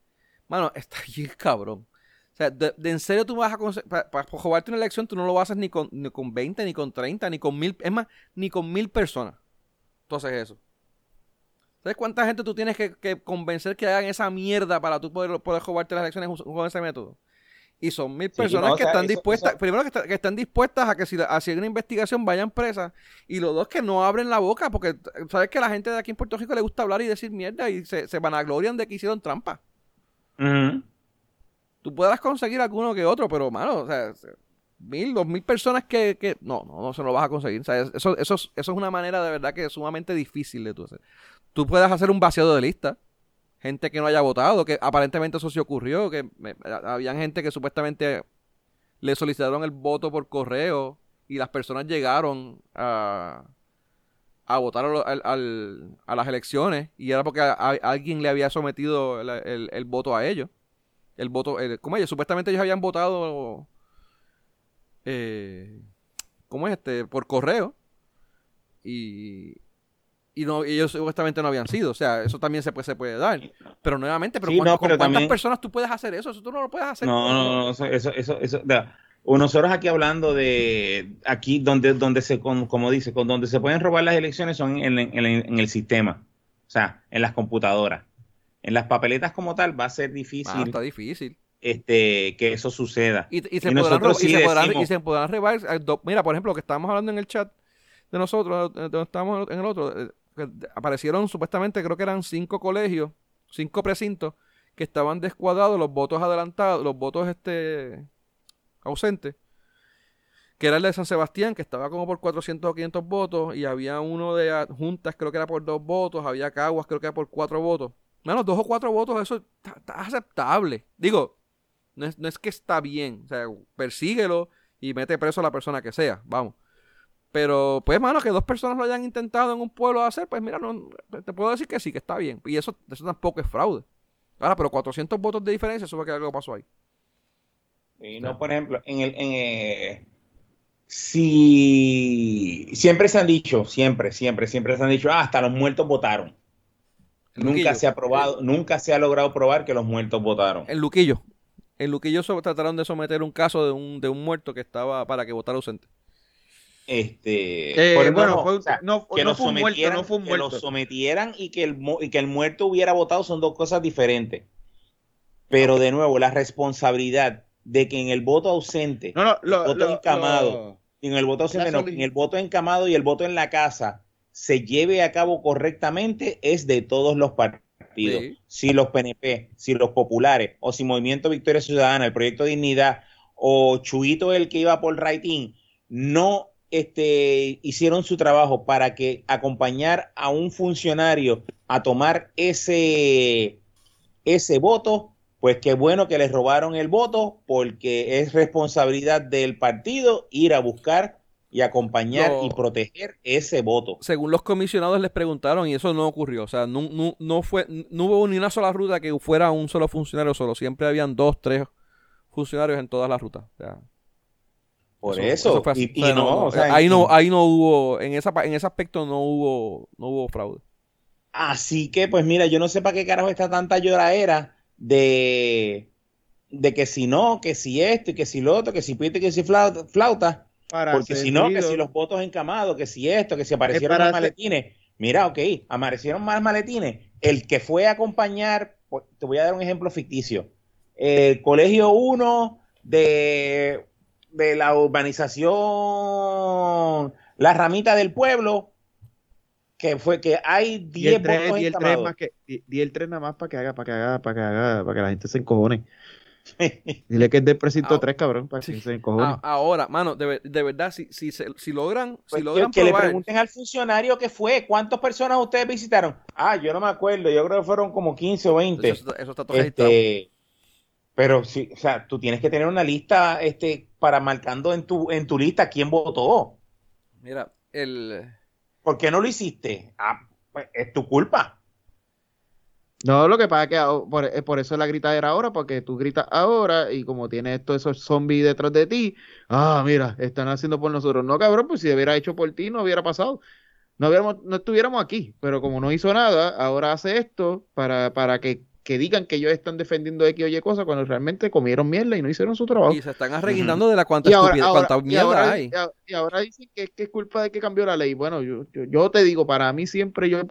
mano, está bien cabrón. O sea, de, en serio tú vas a para, para, robarte una elección, tú no lo vas a hacer ni con, ni con 20, ni con 30, ni con mil, es más, ni con mil personas. Tú haces eso. ¿Sabes cuánta gente tú tienes que, convencer que hagan esa mierda para tú poder, poder robarte las elecciones con ese método? Y son mil personas que están dispuestas, primero que, están dispuestas a que si hacen una investigación vayan presas, y los dos que no abren la boca, porque sabes que la gente de aquí en Puerto Rico le gusta hablar y decir mierda y se, se van a glorian de que hicieron trampa. Tú puedas conseguir alguno que otro, pero mano, o sea, mil, dos mil personas que, que no, no, no se lo vas a conseguir. O sea, eso, eso, eso es una manera de verdad que es sumamente difícil de tú hacer. Tú puedes hacer un vaciado de lista gente que no haya votado, que aparentemente eso se ocurrió, que habían gente que supuestamente le solicitaron el voto por correo y las personas llegaron a, a votar al, a las elecciones y era porque alguien le había sometido el, voto a ellos. El voto, ¿cómo ellos? Supuestamente ellos habían votado, eh, ¿cómo es este? Por correo. Y, y no ellos supuestamente no habían sido. O sea, eso también se puede, se puede dar. Pero nuevamente, pero, ¿cuántas personas tú puedes hacer eso? Eso tú no lo puedes hacer. No, no, no, eso, eso, eso, eso nosotros aquí hablando de aquí donde, donde se, como dice, con donde se pueden robar las elecciones son en, en, el sistema, o sea, en las computadoras. En las papeletas como tal va a ser difícil. Ah, está difícil. Este, que eso suceda. Y, se, podrán, y, se podrán, y se podrán robar. Eh, mira, por ejemplo, lo que estábamos hablando en el chat de nosotros, donde estábamos en el otro, eh, aparecieron supuestamente, creo que eran cinco colegios, cinco precintos, que estaban descuadrados, los votos adelantados, los votos este ausentes, que era el de San Sebastián, que estaba como por 400 o 500 votos, y había uno de Juntas, creo que era por dos votos, había Caguas, creo que era por cuatro votos. Bueno, dos o cuatro votos, eso está, aceptable. Digo, no es, no es que está bien, o sea, persíguelo y mete preso a la persona que sea, vamos. Pero, pues, mano, que dos personas lo hayan intentado en un pueblo hacer, pues mira, no, te puedo decir que sí, que está bien. Y eso, eso tampoco es fraude. Ahora, pero 400 votos de diferencia, eso fue que algo pasó ahí. Y no, por ejemplo, en el. En, eh, si siempre se han dicho, siempre, siempre, siempre se han dicho, ah, hasta los muertos votaron. Nunca se ha probado, nunca se ha logrado probar que los muertos votaron. En Luquillo. En Luquillo trataron de someter un caso de un, de un muerto que estaba para que votara ausente. Este, bueno, no, que lo sometieran, Que lo sometieran y que, el, y que el muerto hubiera votado son dos cosas diferentes. Pero de nuevo, la responsabilidad de que en el voto ausente, no, el voto encamado, en el voto ausente, en el voto encamado y el voto en la casa se lleve a cabo correctamente es de todos los partidos. Si los PNP, si los populares, o si Movimiento Victoria Ciudadana, el Proyecto Dignidad, o Chuito el que iba por Raitín, no este, hicieron su trabajo para que acompañar a un funcionario a tomar ese, ese voto, pues qué bueno que les robaron el voto, porque es responsabilidad del partido ir a buscar y acompañar y proteger ese voto. Según los comisionados les preguntaron y eso no ocurrió, o sea, no, no, fue, no hubo ni una sola ruta que fuera un solo funcionario solo, siempre habían dos, tres funcionarios en todas las rutas. O sea, por eso, y, no, ahí no, ahí no hubo, en esa, en ese aspecto no hubo, no hubo fraude. Así que, pues mira, yo no sé para qué carajo está tanta lloradera de, de que si no, que si esto y que si lo otro, que si pite, que si flauta, porque si no, que si los votos encamados, que si esto, que si aparecieron más maletines. Mira, ok, aparecieron más maletines. El que fue a acompañar, pues, te voy a dar un ejemplo ficticio. El colegio 1 de de la urbanización La Ramita del Pueblo, que fue que hay 10 votos y el 3 más que di el 3 nada más para que haga para que haga para que haga para que la gente se encojone. Dile que es de precinto 3, cabrón, para que se encojone. Ahora, mano, de, de verdad, si, si, si logran, si pues logran que, probar... le pregunten al funcionario qué fue, ¿cuántas personas ustedes visitaron? Ah, yo no me acuerdo, yo creo que fueron como 15 o 20. Eso, está todo este, Pero sí, o sea, tú tienes que tener una lista este, para marcando en tu, en tu lista quién votó. Mira, el ¿Por qué no lo hiciste? Ah, pues es tu culpa. No, lo que pasa es que por, eh, por, eso la gritadera ahora, porque tú gritas ahora y como tienes todos esos zombies detrás de ti, ah, mira, están haciendo por nosotros. No, cabrón, pues si hubiera hecho por ti no hubiera pasado. No, hubiéramos, no estuviéramos aquí, pero como no hizo nada, ahora hace esto para, para que que digan que ellos están defendiendo X o Y cosas cuando realmente comieron mierda y no hicieron su trabajo. Y se están arreguindando de la cuanta, mierda hay. Y ahora, dicen que, es culpa de que cambió la ley. Bueno, yo, yo, te digo, para mí siempre yo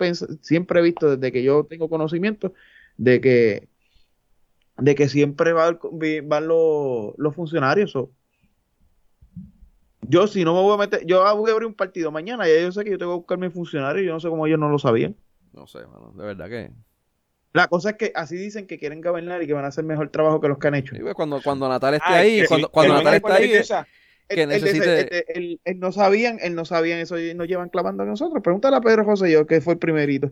siempre he visto desde que yo tengo conocimiento de que de que siempre van, van los, los funcionarios. yo si no me voy a meter, yo voy a abrir un partido mañana y yo sé que yo tengo que buscar mi funcionario y yo no sé cómo ellos no lo sabían. No sé, de verdad que la cosa es que así dicen que quieren gobernar y que van a hacer mejor trabajo que los que han hecho. Pues, cuando, cuando Natal esté ahí, cuando, cuando Natal esté ahí, que necesite... Él, no sabían, él no sabían eso y nos llevan clavando a nosotros. Pregúntale a Pedro José yo, que fue el primerito.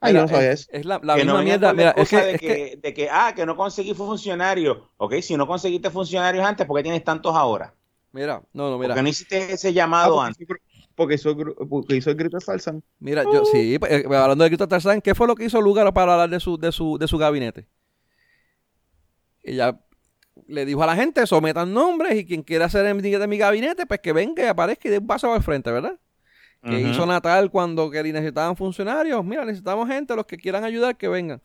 Ay, no sabía eso. Es la, la misma mierda. Mira, es que, de, que, de que, ah, que no conseguí funcionario. Ok, si no conseguiste funcionarios antes, ¿por qué tienes tantos ahora? Mira, no, no, mira. Porque no hiciste ese llamado ah, antes porque hizo, porque hizo el grito de Tarzán. Mira, yo sí, pues, eh, hablando del grito de Tarzán, ¿qué fue lo que hizo Lugar para hablar de su, de su, de su gabinete? Ella le dijo a la gente, sometan nombres y quien quiera ser de mi gabinete, pues que venga y aparezca y dé un paso al frente, ¿verdad? Que hizo Natal cuando que necesitaban funcionarios. Mira, necesitamos gente, los que quieran ayudar, que vengan.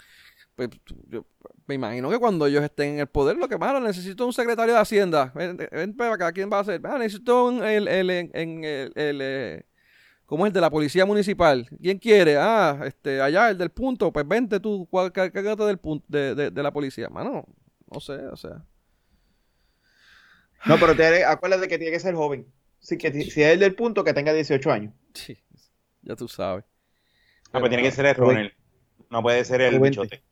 Pues yo me imagino que cuando ellos estén en el poder, lo que más necesito un secretario de Hacienda. Ven, para acá, ¿quién va a ser? Ah, necesito un, el, el, el, el, eh, ¿cómo es el de la policía municipal? ¿Quién quiere? Ah, este, allá, el del punto, pues vente tú, cárgate del punto, de, de, de, la policía. Mano, no sé, o sea. No, pero te, acuérdate que tiene que ser joven. Sí, que si es el del punto, que tenga 18 años. Sí, ya tú sabes. No, pero tiene que ser el Ronel. No puede ser el bichote.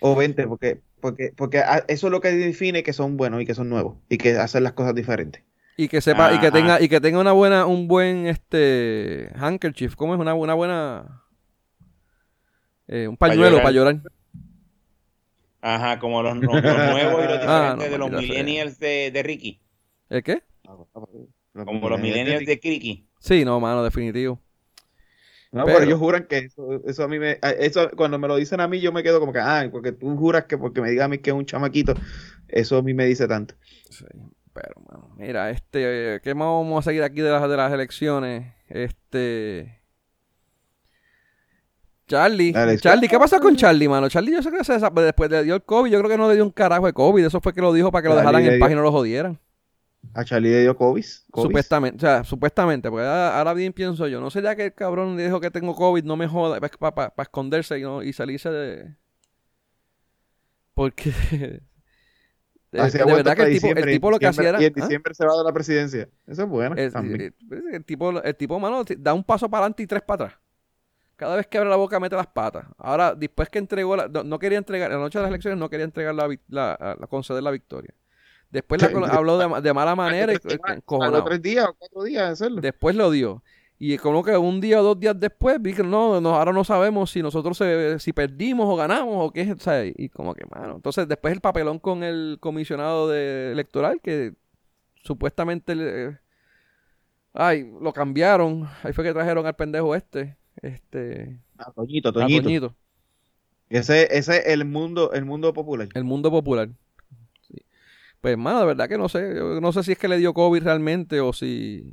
O 20, porque, porque, porque eso es lo que define que son buenos y que son nuevos y que hacen las cosas diferentes. Y que sepa, y que tenga, y que tenga una buena, un buen este handkerchief, ¿cómo es? Una, una buena eh, un pañuelo para llorar. Ajá, como los, nuevos y los ah, diferentes de los millennials de, de, Ricky. ¿El qué? Como los millennials de Ricky. Sí, no, mano, definitivo. No, pero, ellos juran que eso, eso a mí me, eso cuando me lo dicen a mí yo me quedo como que, ah, porque tú juras que porque me diga a mí que es un chamaquito, eso a mí me dice tanto. Sí, pero bueno, mira, este, ¿qué más vamos a seguir aquí de las, de las elecciones? Este... Charlie, Charlie, ¿qué pasa con Charlie, mano? Charlie yo sé que se, después le dio el COVID, yo creo que no le dio un carajo de COVID, eso fue que lo dijo para que lo dejaran en paz y no lo jodieran. A Charlie le dio COVID. Supuestamente, o sea, supuestamente, porque ahora, bien pienso yo, no ya que el cabrón le dijo que tengo COVID, no me joda, para esconderse y, y, salirse de... Porque... de, verdad que el tipo, el tipo lo que hacía era... Y en ¿ah? diciembre se va de la presidencia. Eso es bueno. El, el, tipo, el tipo, mano, da un paso para adelante y tres para atrás. Cada vez que abre la boca mete las patas. Ahora, después que entregó, la, no, quería entregar, la noche de las elecciones no quería entregar la, la, la conceder la victoria. Después habló de, mala manera y tres días o cuatro días de hacerlo. Después lo dio. Y como que un día o dos días después vi que no, no ahora no sabemos si nosotros si perdimos o ganamos o qué es. y como que, mano. Entonces después el papelón con el comisionado de electoral que supuestamente ay, lo cambiaron. Ahí fue que trajeron al pendejo este. Este. A Toñito, Toñito. Ese, ese es el mundo, el mundo popular. El mundo popular. Pues, mano, de verdad que no sé. no sé si es que le dio COVID realmente o si.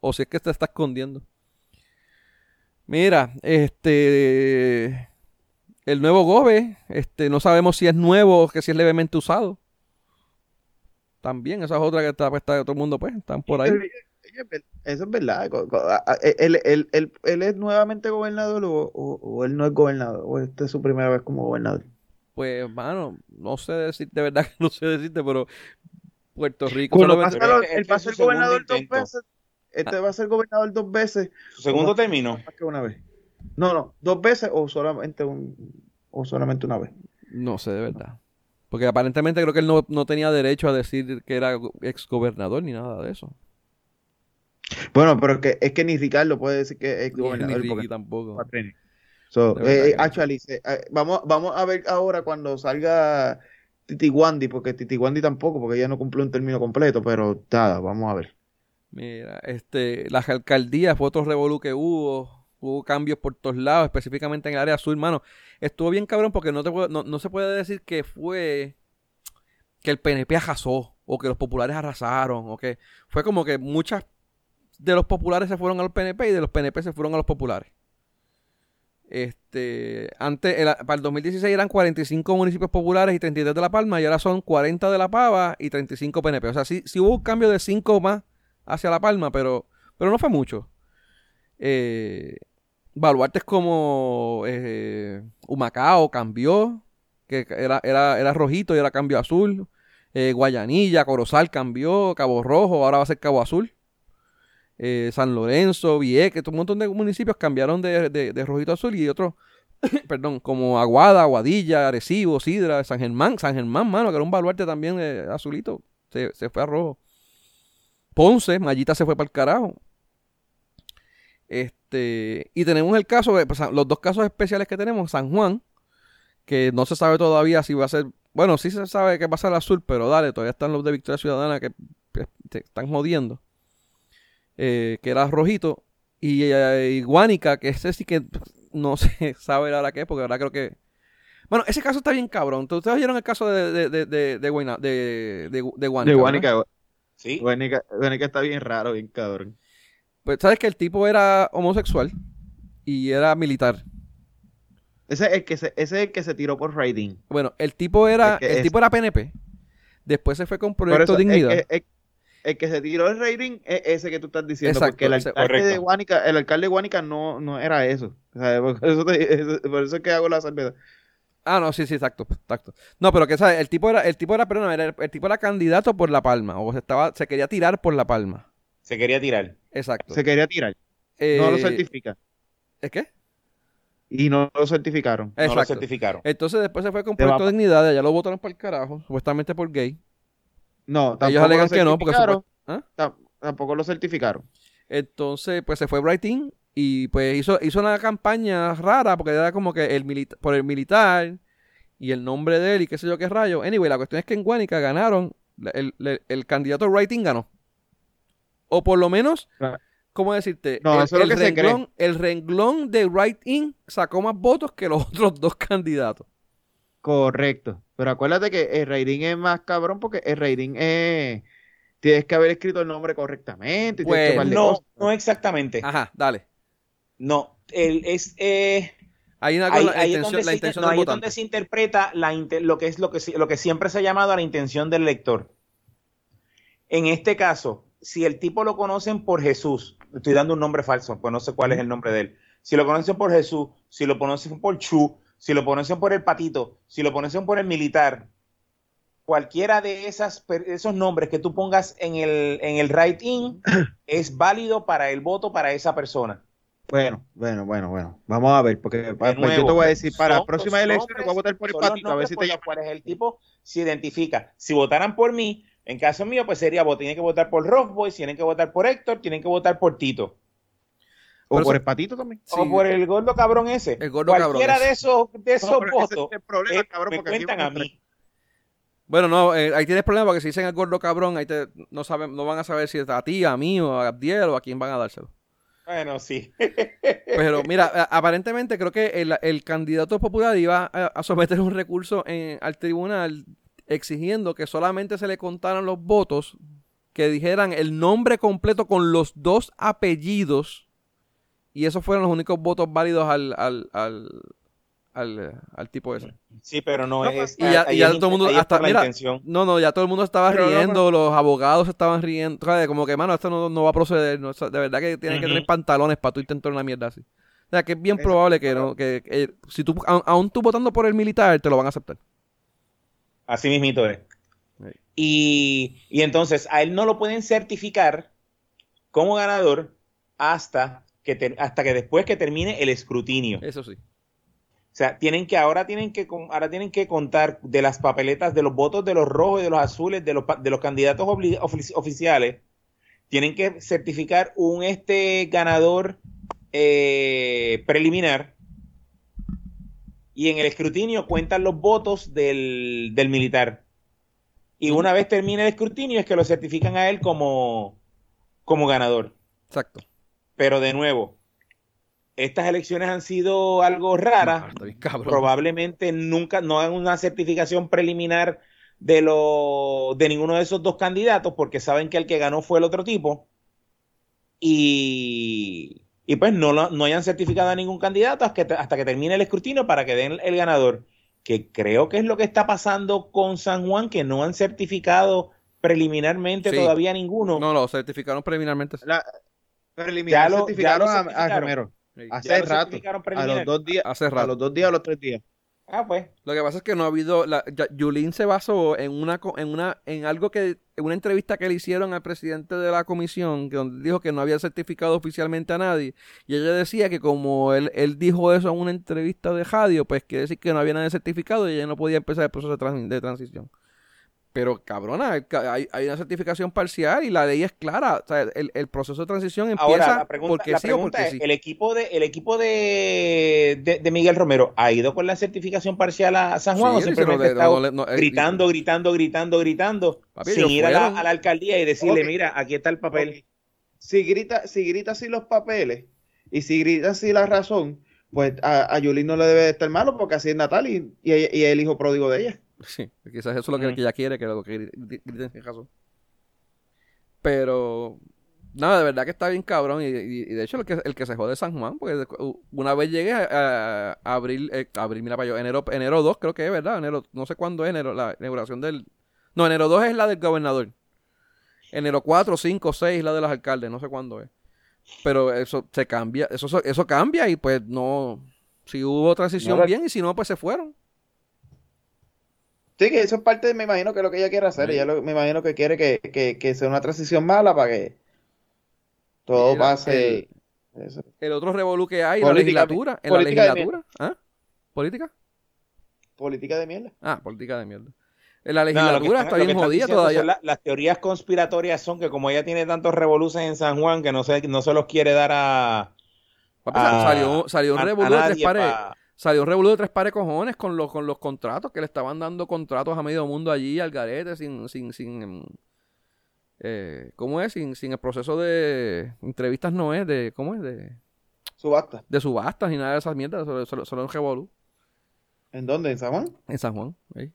O si es que se está escondiendo. Mira, este. El nuevo Gobe, este, no sabemos si es nuevo o que si es levemente usado. También, esa es otra que está, pues, todo el mundo, pues, están por ahí. Eso es verdad. ¿Él, él, él, él es nuevamente gobernador o, o, él no es gobernador? ¿O esta es su primera vez como gobernador? Pues, mano, no sé decirte, de verdad que no sé decirte, pero Puerto Rico. Cuando pasa el, el, gobernador dos veces, este va a ser gobernador dos veces. ¿Su segundo término? Más que una vez. No, no, dos veces o solamente un, o solamente una vez. No sé, de verdad. Porque aparentemente creo que él no, tenía derecho a decir que era ex gobernador ni nada de eso. Bueno, pero que, es que ni Ricardo puede decir que es ex gobernador. Ni tampoco. So, eh, actually, eh, vamos, vamos a ver ahora cuando salga Titi Wandy, porque Titi Wandy tampoco, porque ella no cumplió un término completo, pero nada, vamos a ver. Mira, este, las alcaldías fue otro revolú que hubo, hubo cambios por todos lados, específicamente en el área sur, hermano. Estuvo bien cabrón porque no, te no, no se puede decir que fue que el PNP arrasó, o que los populares arrasaron, o que fue como que muchas de los populares se fueron a los PNP y de los PNP se fueron a los populares. Este, antes, para el 2016 eran 45 municipios populares y 33 de La Palma, y ahora son 40 de La Pava y 35 PNP. O sea, sí, sí hubo un cambio de 5 más hacia La Palma, pero, pero no fue mucho. Eh, baluartes como eh, Humacao cambió, que era, era, era rojito y ahora cambio azul. Eh, Guayanilla, Corozal cambió, Cabo Rojo, ahora va a ser Cabo Azul. Eh, San Lorenzo, Vieques, un montón de municipios cambiaron de, de, rojito azul y otros, perdón, como Aguada, Aguadilla, Arecibo, Sidra, San Germán, San Germán, mano, que era un baluarte también eh, azulito, se, fue a rojo. Ponce, Mallita se fue para el carajo. Este, y tenemos el caso, pues, los dos casos especiales que tenemos, San Juan, que no se sabe todavía si va a ser, bueno, sí se sabe que va a ser azul, pero dale, todavía están los de Victoria Ciudadana que, que están jodiendo. Eh, que era rojito, y, eh, Guánica, que ese sí que no se sabe ahora qué, porque ahora creo que... Bueno, ese caso está bien cabrón. ¿Ustedes oyeron el caso de, de, de, de, de, Guánica? De Guánica, sí. Guánica, está bien raro, bien cabrón. Pues sabes que el tipo era homosexual y era militar. Ese es el que se, ese es el que se tiró por raiding. Bueno, el tipo era, el tipo era PNP. Después se fue con Proyecto Dignidad el que se tiró el rating es ese que tú estás diciendo. porque el alcalde, de Guánica, el alcalde de Guánica no, no era eso. por, eso es que hago la salvedad. Ah, no, sí, sí, exacto, exacto. No, pero que sabes, el tipo era, el tipo era, perdón, era, el tipo era candidato por La Palma, o se estaba, se quería tirar por La Palma. Se quería tirar. Exacto. Se quería tirar. no lo eh, certifica. ¿Es qué? Y no lo certificaron. Exacto. No lo certificaron. Entonces después se fue con Proyecto de Dignidad, allá lo votaron para el carajo, supuestamente por gay. No, tampoco Ellos que no, porque ¿ah? tampoco lo certificaron. Entonces, pues se fue Brighting y pues hizo, hizo una campaña rara porque era como que el por el militar y el nombre de él y qué sé yo qué rayo. Anyway, la cuestión es que en Guanica ganaron, el, candidato Writing ganó. O por lo menos. ¿cómo decirte? el, renglón, el renglón de Writing sacó más votos que los otros dos candidatos. Correcto. Pero acuérdate que el rating es más cabrón porque el rating es... Tienes que haber escrito el nombre correctamente. Pues, no, no exactamente. Ajá, dale. No, el, es... Eh, hay una ahí, ahí es donde, se, no, ahí es donde se interpreta la, lo que es lo que, lo que siempre se ha llamado la intención del lector. En este caso, si el tipo lo conocen por Jesús, estoy dando un nombre falso, pues no sé cuál es el nombre de él. Si lo conocen por Jesús, si lo conocen por Chu, si lo ponen por el patito, si lo ponen por el militar, cualquiera de esas, esos nombres que tú pongas en el, en el write-in es válido para el voto para esa persona. Bueno, bueno, bueno, bueno. Vamos a ver, porque pues, yo te voy a decir, para la próxima elección voy a votar por el patito, a ver si te cuál es el tipo, se identifica. Si votaran por mí, en caso mío, pues sería, tienen que votar por Rockboy, tienen que votar por Héctor, tienen que votar por Tito. O por el patito también. O por el gordo cabrón ese. El gordo Cualquiera de esos, de esos votos. Es el problema, eh, cabrón, me cuentan a mí. Bueno, no, eh, ahí tienes problema porque si dicen el gordo cabrón, ahí te, no, saben, no van a saber si es a ti, a mí, o a Abdiel, o a quién van a dárselo. Bueno, sí. Pero mira, aparentemente creo que el, el candidato popular iba a, someter un recurso en, al tribunal exigiendo que solamente se le contaran los votos que dijeran el nombre completo con los dos apellidos y esos fueron los únicos votos válidos al, al, al, al, al tipo ese. Sí, pero no es. Y ya, todo el mundo. Hasta, mira, no, no, ya todo el mundo estaba riendo, los abogados estaban riendo. Como que, mano, esto no, no va a proceder. No, de verdad que tienen que tener pantalones para tú intentar una mierda así. O sea, que es bien probable que, no, que, si tú, aún tú votando por el militar, te lo van a aceptar. Así mismito es. Y, y entonces a él no lo pueden certificar como ganador hasta que, hasta que después que termine el escrutinio. Eso sí. O sea, tienen que, ahora tienen que, ahora tienen que contar de las papeletas, de los votos de los rojos y de los azules, de los, de los candidatos oficiales, tienen que certificar un este ganador eh, preliminar y en el escrutinio cuentan los votos del, del militar. Y una vez termine el escrutinio es que lo certifican a él como, como ganador. Exacto. Pero de nuevo, estas elecciones han sido algo raras. Probablemente nunca no hagan una certificación preliminar de lo de ninguno de esos dos candidatos porque saben que el que ganó fue el otro tipo. Y, y pues no, no hayan certificado a ningún candidato hasta que, hasta que termine el escrutinio para que den el ganador. Que creo que es lo que está pasando con San Juan, que no han certificado preliminarmente todavía ninguno. No, lo certificaron preliminarmente. La, preliminar certificaron, a, a Hace rato. A los dos días. Hace rato. A los dos días o los tres días. Ah, pues. Lo que pasa es que no ha habido. La, Yulín se basó en una, en una, en algo que, en una entrevista que le hicieron al presidente de la comisión, que donde dijo que no había certificado oficialmente a nadie. Y ella decía que como él, él dijo eso en una entrevista de radio, pues quiere decir que no había nadie certificado y ella no podía empezar el proceso de transición. Pero, cabrona, hay, hay, una certificación parcial y la ley es clara. O sea, el, el proceso de transición empieza Ahora, la pregunta, porque sí o porque es, El equipo, de, el equipo de, de, Miguel Romero ha ido con la certificación parcial a San Juan o simplemente gritando, gritando, gritando, gritando, sin ir a la, alcaldía y decirle, mira, aquí está el papel. Si grita, si grita así los papeles y si grita así la razón, pues a, a Yulín no le debe de estar malo porque así es Natal y, y, y el hijo pródigo de ella. Sí, quizás eso es lo que, ella quiere, que lo que griten en caso. Pero, nada, de verdad que está bien cabrón. Y, de hecho, el que, el que se jode San Juan, porque una vez llegué a, abril, eh, abril, mira para yo, enero, enero 2 creo que es, ¿verdad? Enero, no sé cuándo es enero, la inauguración del... No, enero 2 es la del gobernador. Enero 4, 5, 6 la de los alcaldes, no sé cuándo es. Pero eso se cambia, eso, eso cambia y pues no... Si hubo transición bien y si no, pues se fueron. Sí, que eso es parte, de, me imagino que lo que ella quiere hacer. Ella me imagino que quiere que, sea una transición mala para que todo pase. El, otro revolú que hay, la legislatura. En la legislatura. ¿Ah? ¿Política? Política de mierda. Ah, política de mierda. En la legislatura está bien jodida todavía. las teorías conspiratorias son que como ella tiene tantos revoluciones en San Juan que no se, no se los quiere dar a... salió, salió un revolú de tres pares salió un revuelo de tres pares cojones con los, con los contratos, que le estaban dando contratos a medio mundo allí, al garete, sin, sin, sin, em, eh, ¿cómo es? Sin, sin el proceso de entrevistas no es, de, ¿cómo es? De subastas. De subastas y nada de esas mierdas, solo, solo, un revolú. ¿En dónde? ¿En San Juan? En San Juan, ahí.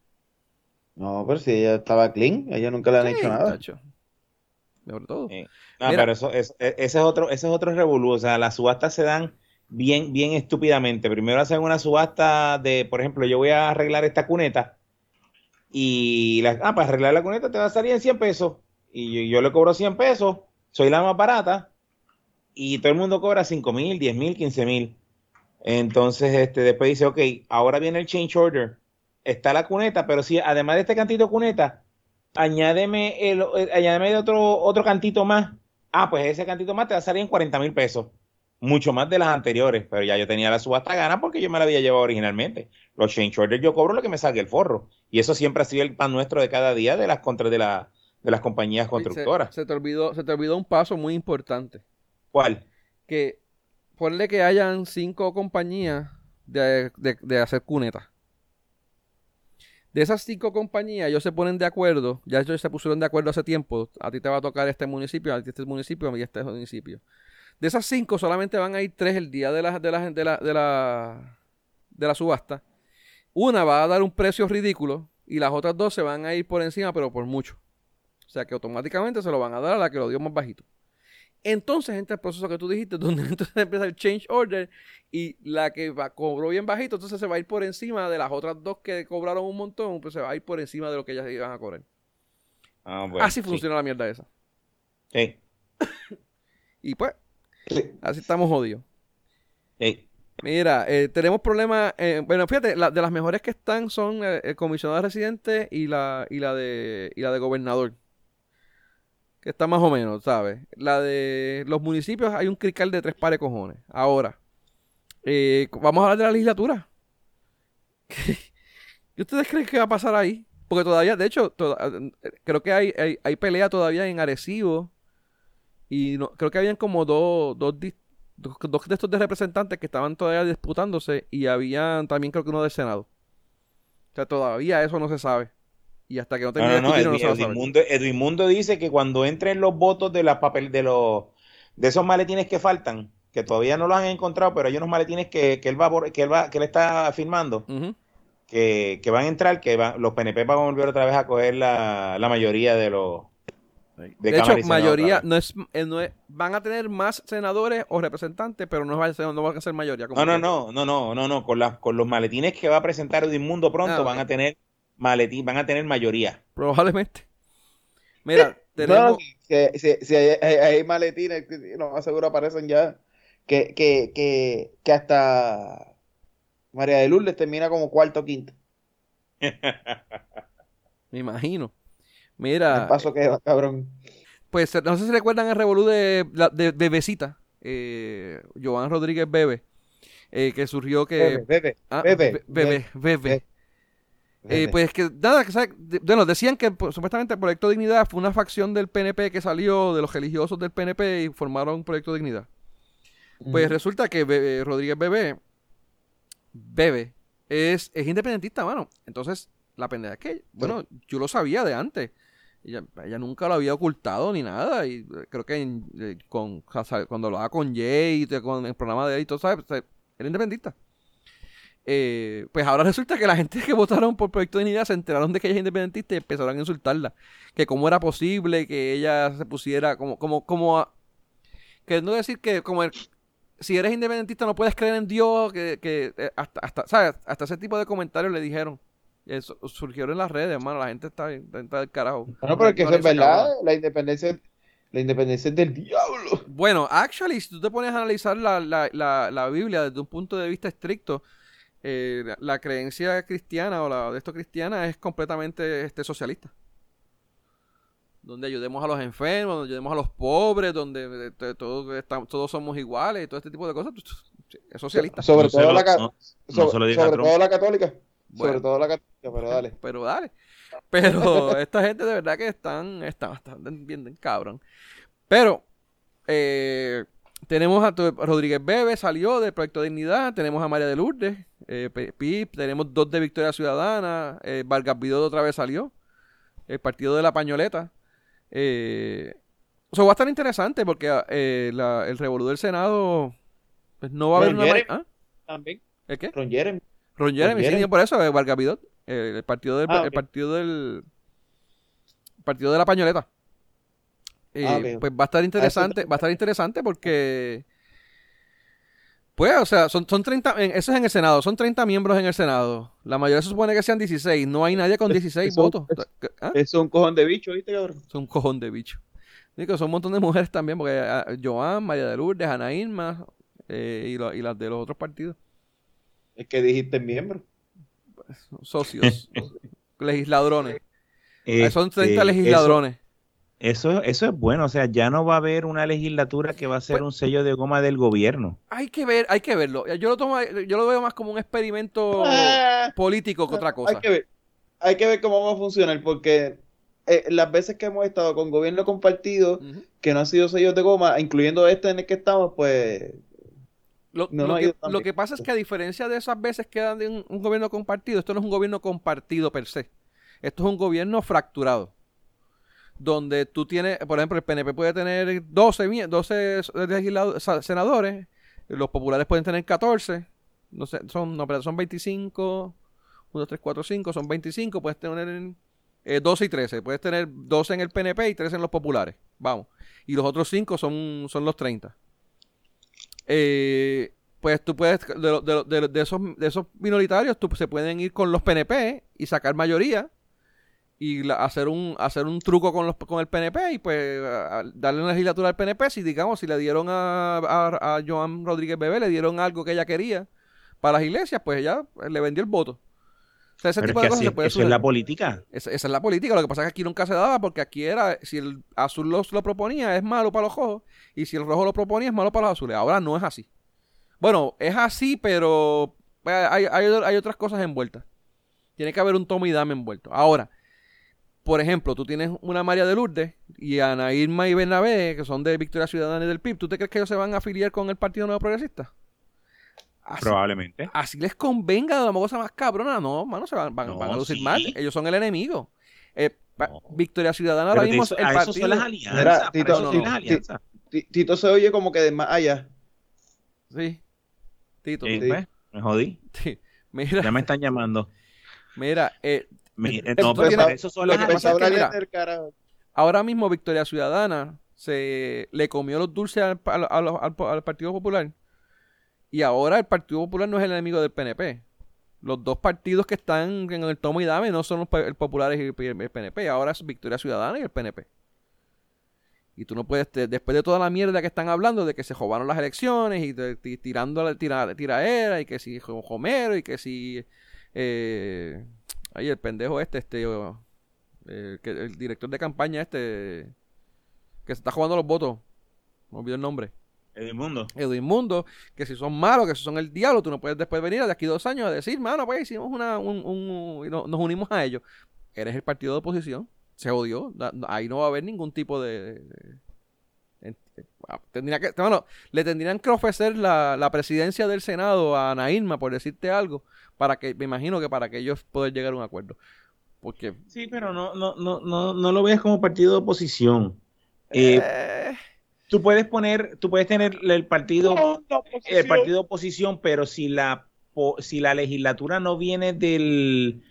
No, pero si ella estaba clean, ella nunca le han hecho nada. Sobre todo. No, pero eso, e, ese es otro, ese es otro revolú. O sea, las subastas se dan bien, bien estúpidamente. Primero hacen una subasta de, por ejemplo, yo voy a arreglar esta cuneta y la, ah, para arreglar la cuneta te va a salir en 100 pesos y yo, le cobro 100 pesos, soy la más barata y todo el mundo cobra 5 mil, 10 mil, 15 mil. Entonces, este, después dice, ok, ahora viene el change order. Está la cuneta, pero si además de este cantito de cuneta, añádeme, el, añádeme otro, otro cantito más. Ah, pues ese cantito más te va a salir en 40 mil pesos mucho más de las anteriores, pero ya yo tenía la subasta gana porque yo me la había llevado originalmente. Los change orders yo cobro lo que me salga el forro. Y eso siempre ha sido el pan nuestro de cada día de las contra de, la, de las compañías constructoras. Se, te olvidó, se te olvidó un paso muy importante. ¿Cuál? Que ponle que hayan cinco compañías de, de hacer cunetas. De esas cinco compañías, ellos se ponen de acuerdo, ya ellos se pusieron de acuerdo hace tiempo, a ti te va a tocar este municipio, a ti este municipio, a mí este municipio. De esas cinco solamente van a ir tres el día de la, de la, de la, de la, de la subasta. Una va a dar un precio ridículo y las otras dos se van a ir por encima, pero por mucho. O sea que automáticamente se lo van a dar a la que lo dio más bajito. Entonces entra el proceso que tú dijiste, donde entonces empieza el change order y la que va, cobró bien bajito, entonces se va a ir por encima de las otras dos que cobraron un montón, pues se va a ir por encima de lo que ellas iban a cobrar. Ah, Así funciona la mierda esa. Sí. y pues, Así estamos jodidos. Mira, eh, tenemos problemas. Eh, bueno, fíjate, de las mejores que están son eh, el comisionado residente y la, y la de y la de gobernador. que está más o menos, ¿sabes? La de los municipios hay un crical de tres pares cojones. Ahora, eh, vamos a hablar de la legislatura. ¿Qué ustedes creen que va a pasar ahí? Porque todavía, de hecho, creo que hay, hay, pelea todavía en Arecibo. Y no, creo que habían como dos, dos, dos, de estos de representantes que estaban todavía disputándose. Y habían también creo que uno del Senado. O sea, todavía eso no se sabe. Y hasta que no termine no, no, Edwin, Mundo, dice que cuando entren los votos de la papel de los de esos maletines que faltan, que todavía no los han encontrado, pero hay unos maletines que, que él va que él va, que él está firmando, que, van a entrar, que los PNP van a volver otra vez a coger la, mayoría de los de, hecho, mayoría no es, eh, no es, van a tener más senadores o representantes, pero no, va a ser, no van a ser mayoría. no, no, no, no, no, no, no, con, las, con los maletines que va a presentar Edwin Mundo pronto ah, van a tener maletín, van a tener mayoría. Probablemente. Mira, tenemos... si, hay, maletines, no aseguro aparecen ya, que, que, que, que hasta María de Lourdes termina como cuarto o quinto. Me imagino. Mira. El paso que va, cabrón. Pues no sé si recuerdan el revolú de, de, Bebecita. Eh, Joan Rodríguez Bebe. Eh, que surgió que. Bebe, bebe, bebe, bebe, eh, pues que nada, que bueno, decían que pues, supuestamente el Proyecto Dignidad fue una facción del PNP que salió de los religiosos del PNP y formaron un Proyecto Dignidad. Pues resulta que Rodríguez Bebé, Bebe, es, es independentista, mano. Entonces, la pendeja es que, bueno, yo lo sabía de antes. Ella, ella, nunca lo había ocultado ni nada. Y creo que eh, con, cuando con Jay, con el programa de él y todo, ¿sabes? Era independentista. Eh, pues ahora resulta que la gente que votaron por Proyecto de Dignidad se enteraron de que ella es independentista y empezaron a insultarla. Que cómo era posible que ella se pusiera como, como, como, a, que no decir que como si eres independentista no puedes creer en Dios, que, que eh, hasta, hasta, ¿sabes? Hasta ese tipo de comentarios le dijeron. Eso surgieron en las redes, hermano, la gente está, está del carajo. No, pero que eso es verdad, la independencia, la independencia es del diablo. Bueno, actually, si tú te pones a analizar la, la, la, la Biblia desde un punto de vista estricto, eh, la, creencia cristiana o la de esto cristiana es completamente este, socialista. Donde ayudemos a los enfermos, donde ayudemos a los pobres, donde eh, todos, todos somos iguales y todo este tipo de cosas. Es socialista. Sobre, todo, la, sobre, todo la católica. Sobre todo la católica, pero dale. Pero dale. Pero esta gente de verdad que están, están, están bien, cabrón. Pero, eh, tenemos a Rodríguez Bebe, salió del Proyecto Dignidad. Tenemos a María de Lourdes, eh, PIP. Tenemos dos de Victoria Ciudadana. Eh, Vargas Vidal otra vez salió. El Partido de la Pañoleta. Eh, eso va a estar interesante porque eh, el revolú del Senado pues no va a haber una... ¿Ah? También. ¿El qué? Ron Jeremy. Ron Jeremy, por eso, Vargas Vidal. el partido del... Ah, el partido del... Partido de la Pañoleta. Ah, pues va a estar interesante, va a estar interesante porque pues, o sea, son, son 30, eso es en el Senado, son 30 miembros en el Senado. La mayoría se supone que sean 16, no hay nadie con 16 votos. ¿Ah? Es un cojón de bicho, ¿viste, cabrón? Es un cojón de bicho. Digo, son un montón de mujeres también, porque ah, Joan, María de Lourdes, Ana Irma eh, y, y, las de los otros partidos. Es que dijiste miembros. socios, legisladrones. son 30 este, legisladrones. Eso, eso es bueno, o sea, ya no va a haber una legislatura que va a ser pues un sello de goma del gobierno. Hay que ver, hay que verlo. Yo lo tomo, yo lo veo más como un experimento ah. político que otra cosa. Hay que ver, hay que ver cómo va a funcionar, porque eh, las veces que hemos estado con gobierno compartido, que no han sido sellos de goma, incluyendo este en el que estamos, pues lo, que, lo, que, pasa es que a diferencia de esas veces que dan de un, gobierno compartido, esto no es un gobierno compartido per se. Esto es un gobierno fracturado donde tú tienes, por ejemplo, el PNP puede tener 12, 12 senadores, los populares pueden tener 14, no sé, son, no, pero son 25, 1, 3, 4, 5, son 25, puedes tener 12 y 13, puedes tener 12 en el PNP y 13 en los populares, vamos, y los otros 5 son, son los 30. Eh, pues tú puedes, de, de, de, esos, de esos minoritarios, tú, se pueden ir con los PNP y sacar mayoría y hacer un hacer un truco con los con el PNP y pues darle una legislatura al PNP si digamos si le dieron a, a, Joan Rodríguez Bebé le dieron algo que ella quería para las iglesias pues ella le vendió el voto ese tipo de cosas se puede Eso es la política. Esa, es la política. Lo que pasa es que aquí nunca se daba porque aquí era, si el azul lo, lo proponía, es malo para los rojos. Y si el rojo lo proponía, es malo para los azules. Ahora no es así. Bueno, es así, pero pues, hay, hay, otras cosas envueltas. Tiene que haber un tomo y dame envuelto. Ahora, por ejemplo, tú tienes una María de Lourdes y Ana Irma y Bernabé, que son de Victoria Ciudadana y del PIB. ¿Tú te crees que ellos se van a afiliar con el Partido Nuevo Progresista? Probablemente. Así les convenga de la cosa más cabrona. No, mano, se van, van, a lucir mal. Ellos son el enemigo. Eh, Victoria Ciudadana ahora mismo el partido. Son las alianzas. Tito, se oye como que de más allá. Sí. Tito. Sí, pues, me jodí. Mira. Ya me están llamando. Mira, eh, no, pero eso son las alianzas. ahora mismo Victoria Ciudadana se le comió los dulces al, al Partido Popular y ahora el Partido Popular no es el enemigo del PNP. Los dos partidos que están en el tomo y dame no son los populares y el PNP. Ahora es Victoria Ciudadana y el PNP. Y tú no puedes, después de toda la mierda que están hablando de que se robaron las elecciones y tirando la tira, tiraera y que si Homero y que si... Eh, ahí el pendejo este, este... Que el director de campaña este... Que se está jugando los votos. Me olvidé el nombre. Edmundo. Edmundo, que si son malos, que si son el diablo, tú no puedes después venir de aquí dos años a decir, mano, pues hicimos una, un, un, nos unimos a ellos. Eres el partido de oposición, se odió, ahí no va a haber ningún tipo de... tendría que, bueno, le tendrían que ofrecer la, la, presidencia del Senado a Ana Irma, por decirte algo, para que, me imagino que para que ellos puedan llegar a un acuerdo. Porque... Sí, pero no, no, no, no, no lo veas como partido de oposición. Eh, eh tú puedes poner, tú puedes tener el partido, el partido oposición, pero si la si la legislatura no viene del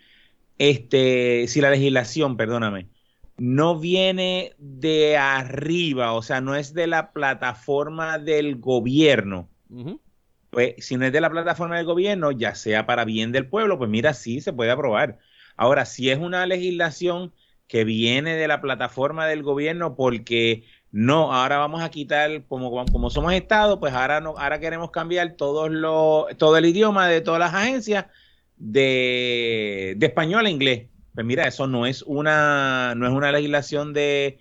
este, si la legislación, perdóname, no viene de arriba, o sea, no es de la plataforma del gobierno. Pues si no es de la plataforma del gobierno, ya sea para bien del pueblo, pues mira, sí se puede aprobar. Ahora, si es una legislación que viene de la plataforma del gobierno porque no, ahora vamos a quitar, como, como somos Estado, pues ahora, no, ahora queremos cambiar todos todo el idioma de todas las agencias de, español a inglés. Pues mira, eso no es una, no es una legislación de,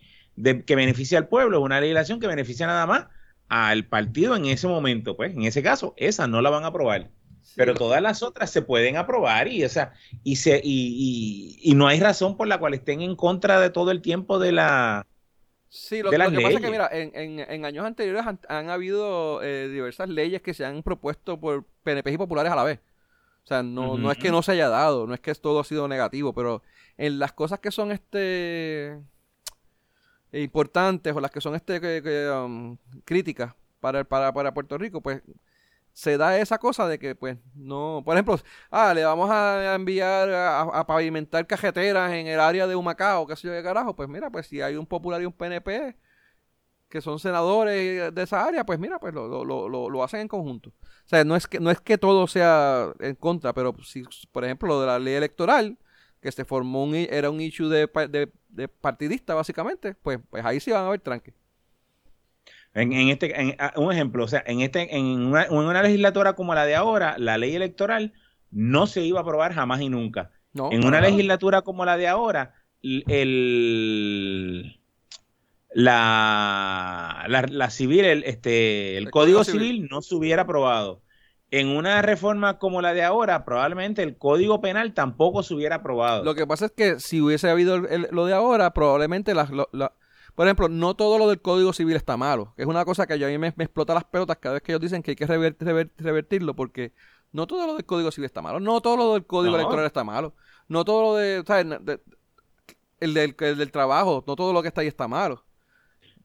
que beneficia al pueblo, es una legislación que beneficia nada más al partido en ese momento. Pues en ese caso, esa no la van a aprobar. Pero todas las otras se pueden aprobar y, o sea, y, se, y, y no hay razón por la cual estén en contra de todo el tiempo de la, Sí, lo, que pasa es que, mira, en, años anteriores han, habido eh, diversas leyes que se han propuesto por PNP y populares a la vez. O sea, no, no es que no se haya dado, no es que todo ha sido negativo, pero en las cosas que son este importantes o las que son este um, críticas para, para, para Puerto Rico, pues se da esa cosa de que, pues, no. Por ejemplo, ah, le vamos a enviar a, pavimentar cajeteras en el área de Humacao, qué sé yo qué carajo. Pues mira, pues si hay un popular y un PNP que son senadores de esa área, pues mira, pues lo, lo, lo, lo hacen en conjunto. O sea, no es que no es que todo sea en contra, pero si, por ejemplo, lo de la ley electoral, que se formó un, era un issue de, de, de partidista, básicamente, pues, pues ahí sí van a haber tranques. En, este, ah, un ejemplo, o sea, en este, en una, legislatura como la de ahora, la ley electoral no se iba a aprobar jamás y nunca. en una legislatura como la de ahora, el, la, la, civil, el, este, el, código, civil. no se hubiera aprobado. En una reforma como la de ahora, probablemente el código penal tampoco se hubiera aprobado. Lo que pasa es que si hubiese habido lo de ahora, probablemente las, por ejemplo, no todo lo del Código Civil está malo. Es una cosa que yo a mí me, explota las pelotas cada vez que ellos dicen que hay que revertirlo porque no todo lo del Código Civil está malo. No todo lo del Código Electoral está malo. No todo lo de, ¿sabes? el, del, del trabajo, no todo lo que está ahí está malo.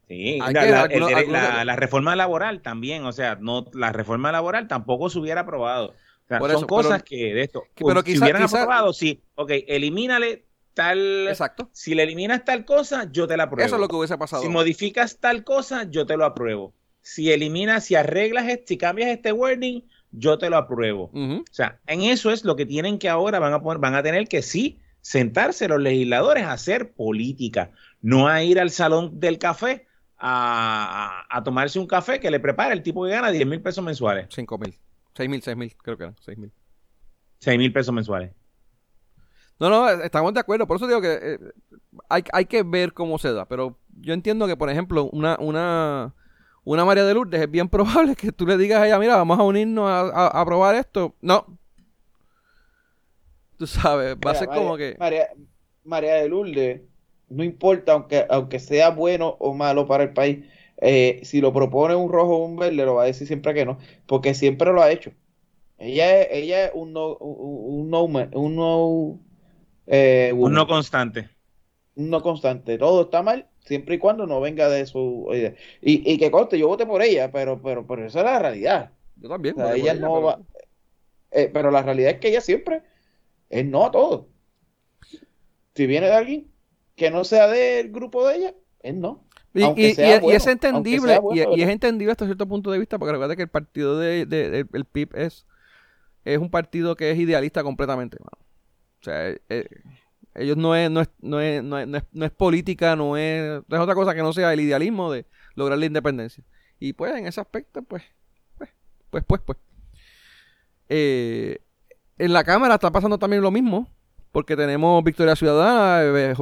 Sí, la, reforma laboral también, o sea, no la reforma laboral tampoco se hubiera aprobado. son cosas que de esto, pero si hubieran aprobado, sí, ok, elimínale tal. Exacto. Si le eliminas tal cosa, yo te la apruebo. Eso es lo que hubiese pasado. Si modificas tal cosa, yo te lo apruebo. Si eliminas, si arreglas, si cambias este wording, yo te lo apruebo. O sea, en eso es lo que tienen que ahora van a van a tener que sí sentarse los legisladores a hacer política, no a ir al salón del café a, a, tomarse un café que le prepara el tipo que gana 10 mil pesos mensuales. 5 mil, 6 mil, 6 mil, creo que eran 6 mil. 6 mil pesos mensuales. No, no, estamos de acuerdo. Por eso digo que eh, hay, hay que ver cómo se da. Pero yo entiendo que, por ejemplo, una, una, una María de Lourdes es bien probable que tú le digas a ella, mira, vamos a unirnos a, probar esto. No. Tú sabes, va a ser como que... María, María de Lourdes, no importa, aunque, aunque sea bueno o malo para el país, eh, si lo propone un rojo o un verde, lo va a decir siempre que no, porque siempre lo ha hecho. Ella es, ella es un no, un no, un no, eh, un no constante. Un no constante. Todo está mal siempre y cuando no venga de su y, y que corte, yo voté por ella, pero, pero, pero esa es la realidad. Yo también. ella no va, eh, pero la realidad es que ella siempre es no a todo. Si viene de alguien que no sea del grupo de ella, es no. Y, es entendible, y, es entendible hasta cierto punto de vista, porque recuerda que el partido de, el PIB es, es un partido que es idealista completamente. O sea, eh, eh, ellos no es, no es, no es, no es, no es, política, no es, es otra cosa que no sea el idealismo de lograr la independencia. Y pues en ese aspecto, pues, pues, pues, pues, pues. Eh, en la Cámara está pasando también lo mismo, porque tenemos Victoria Ciudadana,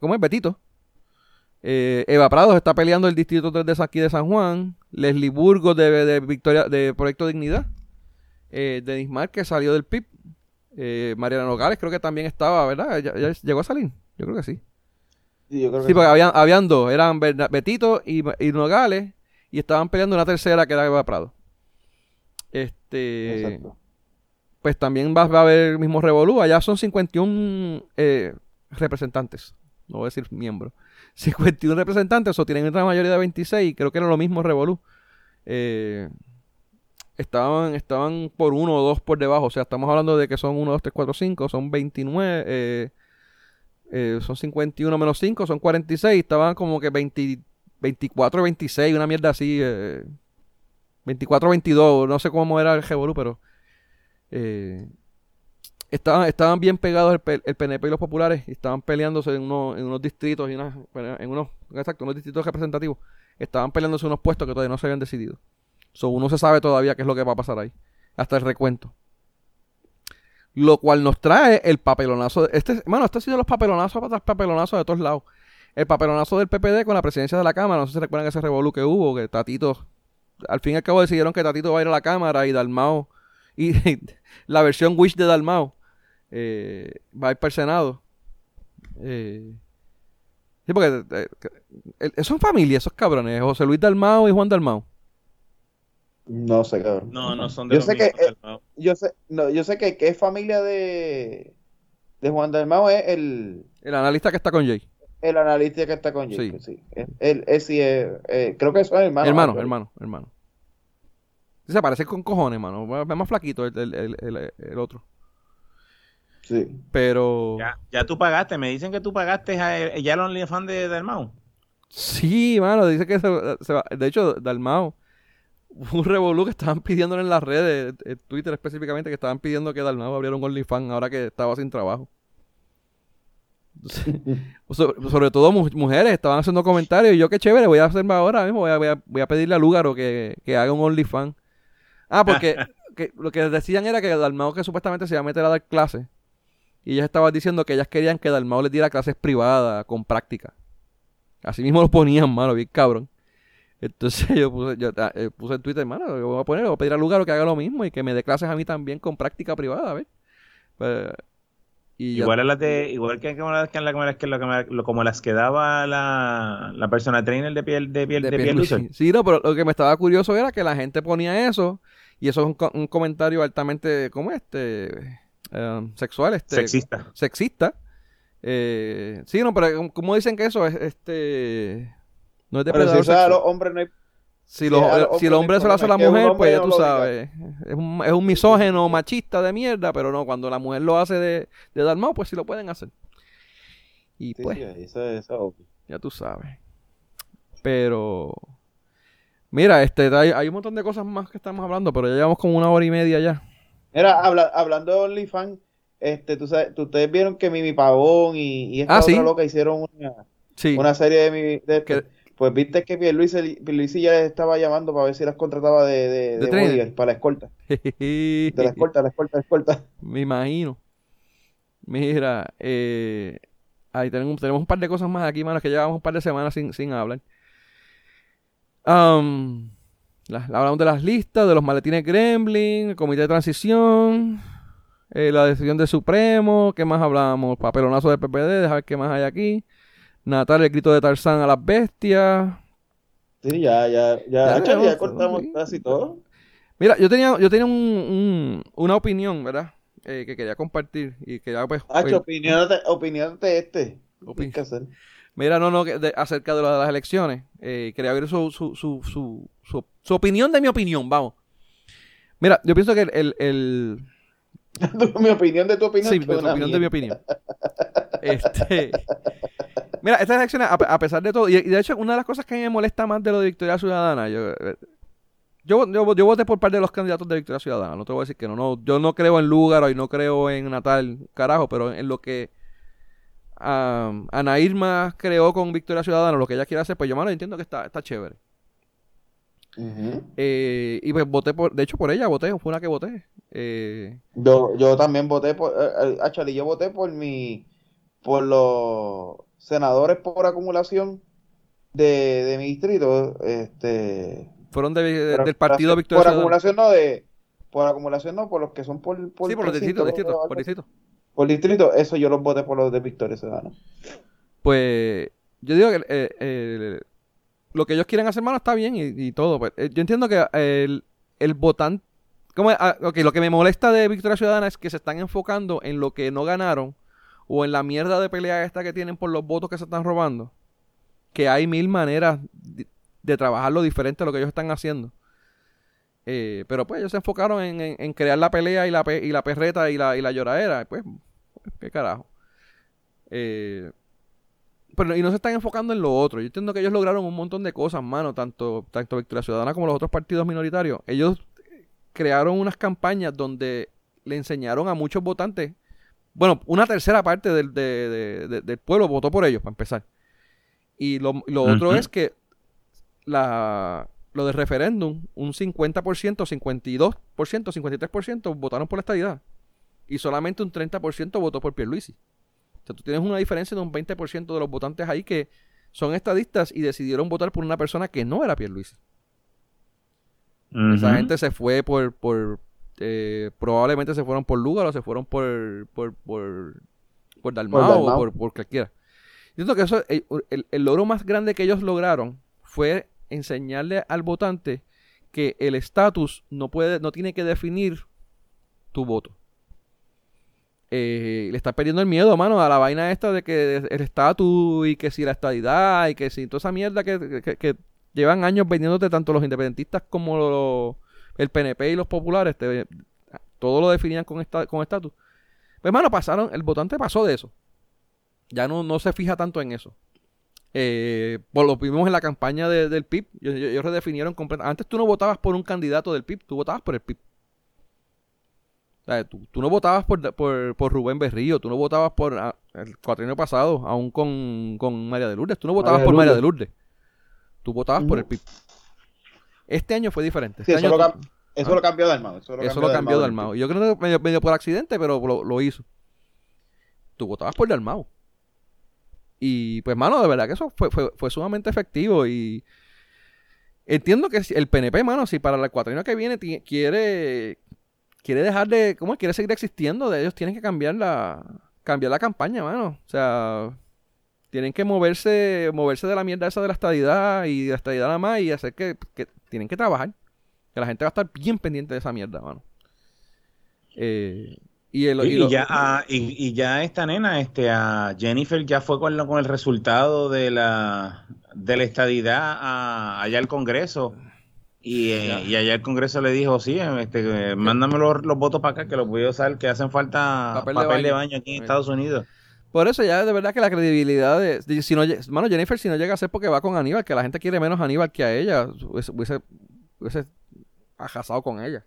¿cómo es? Betito. Eva Prados está peleando el distrito 3 de aquí de San Juan. Leslie Burgos de, Victoria, de Proyecto Dignidad. Eh, Denis Mar, que salió del PIB. Eh, Mariana Nogales creo que también estaba, ¿verdad? ¿Ya, llegó a salir? Yo creo que sí. Sí, yo creo sí porque habían, dos. Eran Betito y, Nogales. Y estaban peleando una tercera que era Eva Prado. Este. Exacto. Pues también va, a haber el mismo Revolú. Allá son 51 eh, representantes. No voy a decir miembros. 51 representantes, o tienen una mayoría de 26, creo que era lo mismo Revolú. Eh, estaban, estaban por uno o dos por debajo, o sea, estamos hablando de que son 1, 2, 3, 4, 5, son 29, eh, eh, son 51 menos 5, son 46, estaban como que 20, 24, 26, una mierda así, eh, 24, 22, no sé cómo era el Revolú, pero... Eh, estaban, estaban bien pegados el, el, PNP y los populares estaban peleándose en, unos, en unos distritos y en unos, exacto, unos distritos representativos. Estaban peleándose unos puestos que todavía no se habían decidido. So, uno se sabe todavía qué es lo que va a pasar ahí. Hasta el recuento. Lo cual nos trae el papelonazo. este, bueno, este ha sido los papelonazos para papelonazos de todos lados. El papelonazo del PPD con la presidencia de la Cámara. No sé si recuerdan ese revolú que hubo, que Tatito. Al fin y al cabo decidieron que Tatito va a ir a la Cámara y Dalmao. Y la versión Wish de Dalmao eh, va a ir para el Senado. Eh, sí, porque eh, son familias, esos cabrones. José Luis Dalmao y Juan Dalmao. No sé, cabrón. No, no son de yo sé que yo sé, no, yo sé que, que, es familia de de Juan Dalmao es el el analista que está con Jay. El analista que está con Jay, sí. sí. Él, sí es, creo que son hermanos. Hermano, hermano, hermano. Se parece con cojones, hermano. Es más flaquito el, el, el, el otro. Sí. Pero. Ya, tú pagaste, me dicen que tú pagaste ya el OnlyFans de Dalmao. Sí, mano, dice que se, va. De hecho, Dalmao, un revolú que estaban pidiéndole en las redes, en Twitter específicamente, que estaban pidiendo que Dalmao abriera un OnlyFans ahora que estaba sin trabajo. sobre, todo mujeres estaban haciendo comentarios y yo qué chévere, voy a hacerme ahora mismo, voy a, voy a, pedirle a Lúgaro que, que haga un OnlyFans. Ah, porque lo que decían era que Dalmao que supuestamente se iba a meter a dar clases y ellas estaban diciendo que ellas querían que Dalmao les diera clases privadas con práctica. Así mismo lo ponían, malo, bien cabrón. Entonces yo puse, yo, ah, eh, puse en Twitter, mano, yo voy a poner, voy a pedir al lugar que haga lo mismo y que me dé clases a mí también con práctica privada, ¿ves? Pues, igual, las de, igual que, como, las, que, que, como las que daba la, la persona trainer de piel de piel de, piel, sí, sí, no, pero lo que me estaba curioso era que la gente ponía eso y eso es un, un comentario altamente como este eh, sexual, este, sexista. Sexista. Eh, sí, no, pero como dicen que eso es este no es depredador si los hombres no hay si, lo, si el hombre se lo hace a la mujer, pues ya tú sabes. Es un, es un, misógeno machista de mierda, pero no, cuando la mujer lo hace de, de dar mal, pues sí lo pueden hacer. Y pues. ya tú sabes. Pero. Mira, este, hay, hay, un montón de cosas más que estamos hablando, pero ya llevamos como una hora y media ya. Mira, hablando de OnlyFans, este, tú sabes, ustedes vieron que Mimi Pavón y, y esta ah, otra loca hicieron una, una serie de Mimi. De, pues viste que Pierluisi, ya les estaba llamando para ver si las contrataba de, de, de, para la escolta. de la escolta, la escolta, la escolta. Me imagino. Mira, eh, ahí tenemos, tenemos un par de cosas más aquí, manos, que llevamos un par de semanas sin, sin hablar. Um, hablamos de las listas, de los maletines Gremlin, el comité de transición, eh, la decisión del Supremo, ¿qué más hablamos? Papelonazo del PPD, dejar qué más hay aquí. Natal, el grito de Tarzán a las bestias. Sí, ya, ya, ya, ya, cortamos casi todo. Mira, yo tenía, yo tenía un, una opinión, ¿verdad? Eh, que quería compartir y que ya pues... Ah, opinión, de, opinión de este. Mira, no, no, acerca de, las elecciones. Eh, quería ver su, su, su, su, su, opinión de mi opinión, vamos. Mira, yo pienso que el... el, mi opinión de tu opinión. Sí, mi opinión de mi opinión. Este, mira, estas elecciones, a, pesar de todo, y, de hecho, una de las cosas que a mí me molesta más de lo de Victoria Ciudadana, yo, eh, yo, yo, voté por parte de los candidatos de Victoria Ciudadana. No te voy a decir que no. no yo no creo en Lugar y no creo en Natal, carajo, pero en lo que Ana Irma creó con Victoria Ciudadana, lo que ella quiere hacer, pues yo, mano, entiendo que está, está chévere. Eh, y pues voté por, de hecho por ella voté, fue una que voté. Eh, yo, yo también voté por, eh, actually, yo voté por mi, por los senadores por acumulación de, de mi distrito, este, fueron del partido Victoria Por acumulación no de... Por acumulación no, por los que son por... por sí, por los distritos, por distrito. Por distrito, eso yo los voté por los de Victoria Ciudadana. Pues yo digo que eh, lo que ellos quieren hacer, mano, está bien y, todo. Pues, eh, yo entiendo que el, el votante... Como, ah, lo que me molesta de Victoria Ciudadana es que se están enfocando en lo que no ganaron o en la mierda de pelea esta que tienen por los votos que se están robando. Que hay mil maneras de trabajarlo diferente a lo que ellos están haciendo. Eh, pero pues ellos se enfocaron en, crear la pelea y la, y la perreta y la, y la lloradera. Pues, qué carajo. Eh, pero, y no se están enfocando en lo otro. Yo entiendo que ellos lograron un montón de cosas, mano, tanto, tanto Victoria Ciudadana como los otros partidos minoritarios. Ellos crearon unas campañas donde le enseñaron a muchos votantes, bueno, una tercera parte del, del pueblo votó por ellos, para empezar. Y lo, otro es que la, lo del referéndum, un 50%, 52%, 53% votaron por la estabilidad Y solamente un 30% votó por Pierluisi. O sea, tú tienes una diferencia de un 20% de los votantes ahí que son estadistas y decidieron votar por una persona que no era Pierluisi. Esa gente se fue por, por eh, probablemente se fueron por Lugar o se fueron por, por, por, por Dalmao, o por, por cualquiera. Yo creo que eso, el, el logro más grande que ellos lograron fue enseñarle al votante que el estatus no puede, no tiene que definir tu voto. Eh, le está perdiendo el miedo, mano, a la vaina esta de que el estatus y que si la estadidad y que si toda esa mierda que, llevan años vendiéndote tanto los independentistas como el PNP y los populares, todo lo definían con esta, con estatus. Pues, mano, pasaron, el votante pasó de eso. Ya no, no se fija tanto en eso. Eh, pues lo vimos en la campaña del PIB. Ellos, redefinieron completamente. Antes tú no votabas por un candidato del PIB, tú votabas por el PIB. Tú, no votabas por, por, Rubén Berrío, tú no votabas por ah, el cuatrienio pasado, aún con, María de Lourdes. Tú no votabas por María de Lourdes. Tú votabas por el PIB. Este año fue diferente. Este eso, lo, cambió de armado. Eso lo, cambió, de armado. Yo creo que medio, medio por accidente, pero lo, lo hizo. Tú votabas por Dalmau. Y pues, mano, de verdad que eso fue, fue, fue sumamente efectivo. Y entiendo que el PNP, mano, si para el cuatrienio que viene quiere quiere dejar de, ¿cómo quiere seguir existiendo, de ellos tienen que cambiar la cambiar la campaña, mano. O sea, tienen que moverse moverse de la mierda esa de la estadidad y de la estadidad nada más y hacer que, que tienen que trabajar. Que la gente va a estar bien pendiente de esa mierda, mano. Eh, y, ya, y, ya esta nena, este, a Jennifer ya fue con, con el resultado de la, de la estadidad allá al Congreso. Y, eh, y, allá el Congreso le dijo, sí, este, mándame los, votos para acá que los voy a usar, que hacen falta papel, de, baño. aquí en Estados Unidos. Por eso ya de verdad que la credibilidad de, si no, mano, Jennifer si no llega a ser porque va con Aníbal, que la gente quiere menos a Aníbal que a ella, hubiese, hubiese, hubiese ajazado con ella.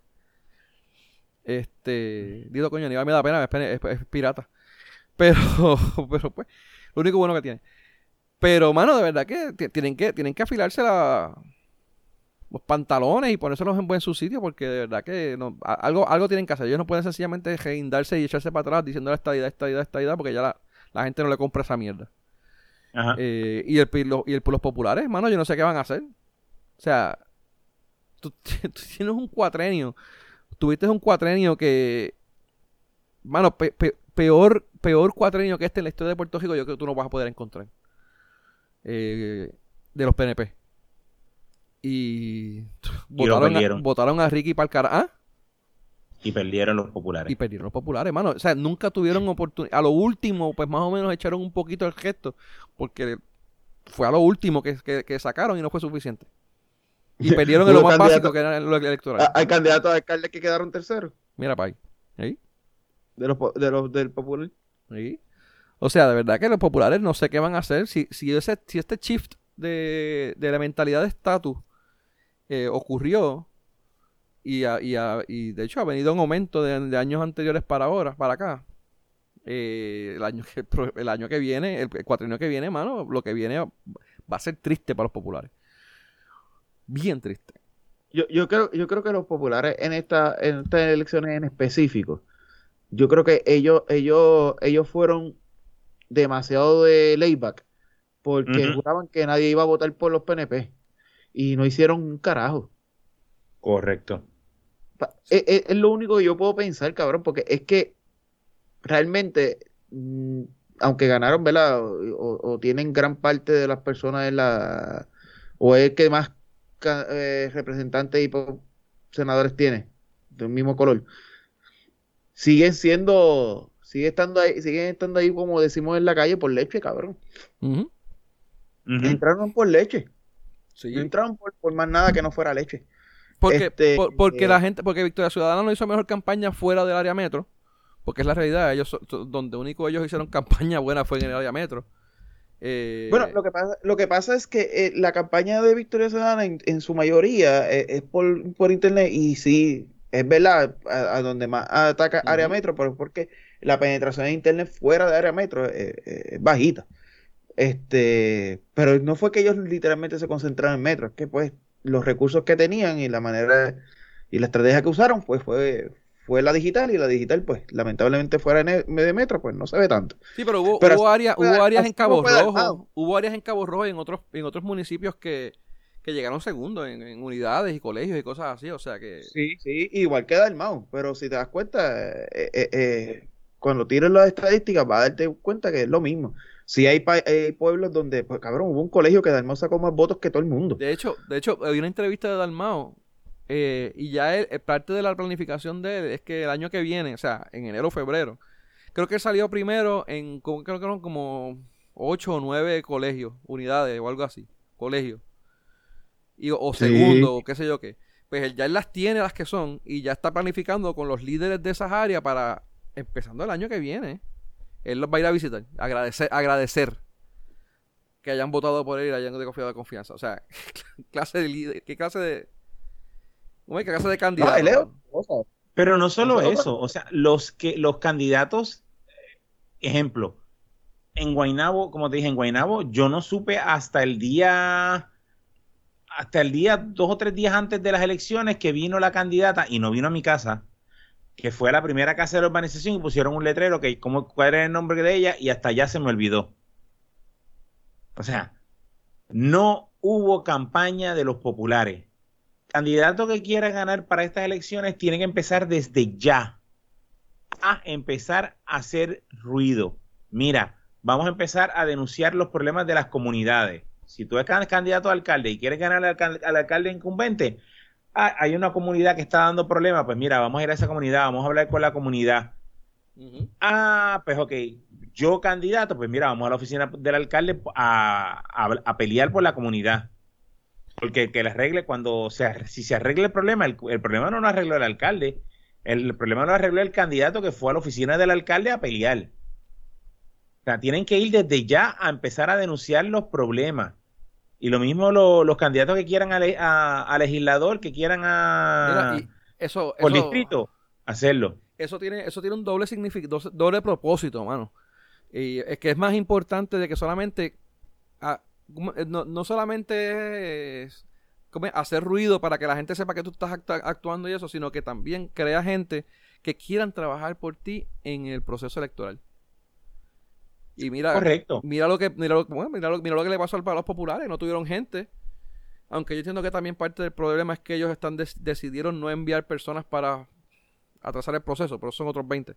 Este, digo, coño, ni me da pena, es, pirata. Pero, pero pues, lo único bueno que tiene. Pero, mano, de verdad que tienen que, tienen que afilarse la, los pantalones y ponérselos en buen su sitio porque de verdad que no, algo, algo tienen que hacer. Ellos no pueden sencillamente reindarse y echarse para atrás diciendo esta idea, esta idea, esta idea porque ya la, gente no le compra esa mierda. Eh, y, el, y el, los populares, hermano, yo no sé qué van a hacer. O sea, tú, tienes un cuatrenio. Tuviste un cuatrenio que. Mano, peor, peor cuatrenio que este en la historia de Puerto Rico, yo creo que tú no vas a poder encontrar. Eh, de los PNP. Y, votaron, a, votaron, a, Ricky Palcara. ¿Ah? Y perdieron los populares. Y perdieron los populares, hermano. O sea, nunca tuvieron oportunidad. A lo último, pues más o menos echaron un poquito el gesto. Porque fue a lo último que, que, sacaron y no fue suficiente. Y perdieron en lo más básico que era lo electoral. Hay candidatos a alcalde que quedaron terceros. Mira, pay. ¿Ahí? De los, de los del popular. ¿Ahí? O sea, de verdad que los populares no sé qué van a hacer. Si, si, ese, si este shift de, de la mentalidad de estatus eh, ocurrió y, y, de hecho ha venido un aumento de, años anteriores para ahora, para acá. Eh, el, año que, el año que viene, el, cuatrienio que viene, mano, lo que viene va a ser triste para los populares. Bien triste. Yo, yo, creo, yo creo que los populares en, esta, en estas elecciones en específico, yo creo que ellos, ellos, ellos fueron demasiado de layback porque juraban que nadie iba a votar por los PNP y no hicieron un carajo. Correcto. E, e, es, lo único que yo puedo pensar, cabrón, porque es que realmente, mm, aunque ganaron, ¿verdad? O, tienen gran parte de las personas en la. o es el que más eh, representantes y senadores tiene, del mismo color, siguen siendo. Sigue estando ahí, siguen estando ahí, como decimos en la calle, por leche, cabrón. Entraron por leche. No entraron por, más nada que no fuera leche. Porque, este, porque la eh, gente, porque Victoria Ciudadana no hizo mejor campaña fuera del área metro, porque es la realidad, ellos donde único ellos hicieron campaña buena fue en el área metro. Eh, bueno, lo que pasa, lo que pasa es que eh, la campaña de Victoria Ciudadana en, su mayoría es por, internet y sí, es verdad, a, donde más ataca área metro, pero es porque la penetración de internet fuera de área metro es bajita. Este, pero no fue que ellos literalmente se concentraron en metro, es que pues los recursos que tenían y la manera y la estrategia que usaron pues fue fue la digital y la digital pues lamentablemente fuera de metro pues no se ve tanto. Sí, pero hubo, hubo, áreas, hubo áreas en Cabo Rojo, hubo áreas en Cabo Rojo y en otros en otros municipios que, que llegaron segundos en, unidades y colegios y cosas así, o sea que... Sí, sí, igual queda el mouse, pero si te das cuenta, eh, eh, eh, cuando tires las estadísticas vas a darte cuenta que es lo mismo. Si hay, pueblos donde, pues cabrón, hubo un colegio que Dalmao sacó más votos que todo el mundo. De hecho, de hecho, hay una entrevista de Dalmao eh, y ya él, parte de la planificación de él es que el año que viene, o sea, en enero o febrero, creo que salió primero en, creo que eran como ocho o nueve colegios, unidades o algo así, colegios. Y, o segundo, o qué sé yo qué. Pues ya él las tiene las que son y ya está planificando con los líderes de esas áreas para empezando el año que viene él los va a ir a visitar, agradecer, agradecer que hayan votado por él y hayan confiado de confianza. O sea, ¿qué clase de líder, qué clase de. ¿Qué clase de candidato? Pero no solo eso, o sea, los que los candidatos, ejemplo, en Guainabo, como te dije, en Guainabo, yo no supe hasta el día, hasta el día, dos o tres días antes de las elecciones que vino la candidata y no vino a mi casa que fue la primera casa de la urbanización y pusieron un letrero que como cuál era el nombre de ella y hasta allá se me olvidó. O sea, no hubo campaña de los populares. Candidato que quiera ganar para estas elecciones tiene que empezar desde ya a empezar a hacer ruido. Mira, vamos a empezar a denunciar los problemas de las comunidades. Si tú eres candidato a alcalde y quieres ganar al alcalde incumbente, ah, hay una comunidad que está dando problemas, pues mira, vamos a ir a esa comunidad, vamos a hablar con la comunidad. Ah, pues ok, yo candidato, pues mira, vamos a la oficina del alcalde a, pelear por la comunidad. Porque que le arregle cuando, sea, si se arregle el problema, el, problema no lo arregló el alcalde, el, problema lo arregló el candidato que fue a la oficina del alcalde a pelear. O sea, tienen que ir desde ya a empezar a denunciar los problemas. Y lo mismo los candidatos que quieran a, legislador, que quieran a eso, por distrito, hacerlo. Eso tiene, eso tiene un doble significado, doble propósito, mano. Y es que es más importante de que solamente no, solamente es hacer ruido para que la gente sepa que tú estás actuando y eso, sino que también crea gente que quieran trabajar por ti en el proceso electoral. Y mira, Correcto. mira lo que mira lo, mira lo, que le pasó al los populares, no tuvieron gente. Aunque yo entiendo que también parte del problema es que ellos están decidieron no enviar personas para atrasar el proceso, pero son otros 20.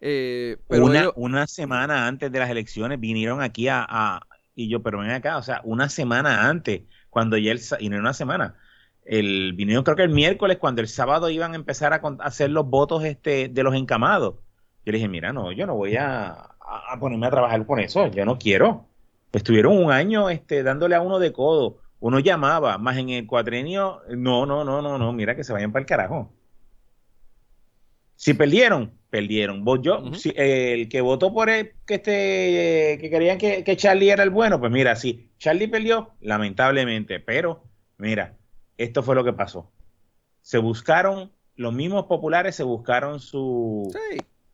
Eh, pero una, una semana antes de las elecciones vinieron aquí a, y yo, pero ven acá, o sea, una semana antes, cuando ya el, y no una semana, el vinieron creo que el miércoles, cuando el sábado iban a empezar a, hacer los votos este, de los encamados. Yo le dije, mira, no, yo no voy a, a, ponerme a trabajar con eso, yo no quiero. Estuvieron un año este, dándole a uno de codo, uno llamaba, más en el cuatrenio, no, no, no, no, no, mira que se vayan para el carajo. Si perdieron, perdieron. Vos, yo, el que votó por él, que este, que querían que, que, Charlie era el bueno, pues mira, sí, Charlie perdió, lamentablemente, pero mira, esto fue lo que pasó. Se buscaron, los mismos populares se buscaron su,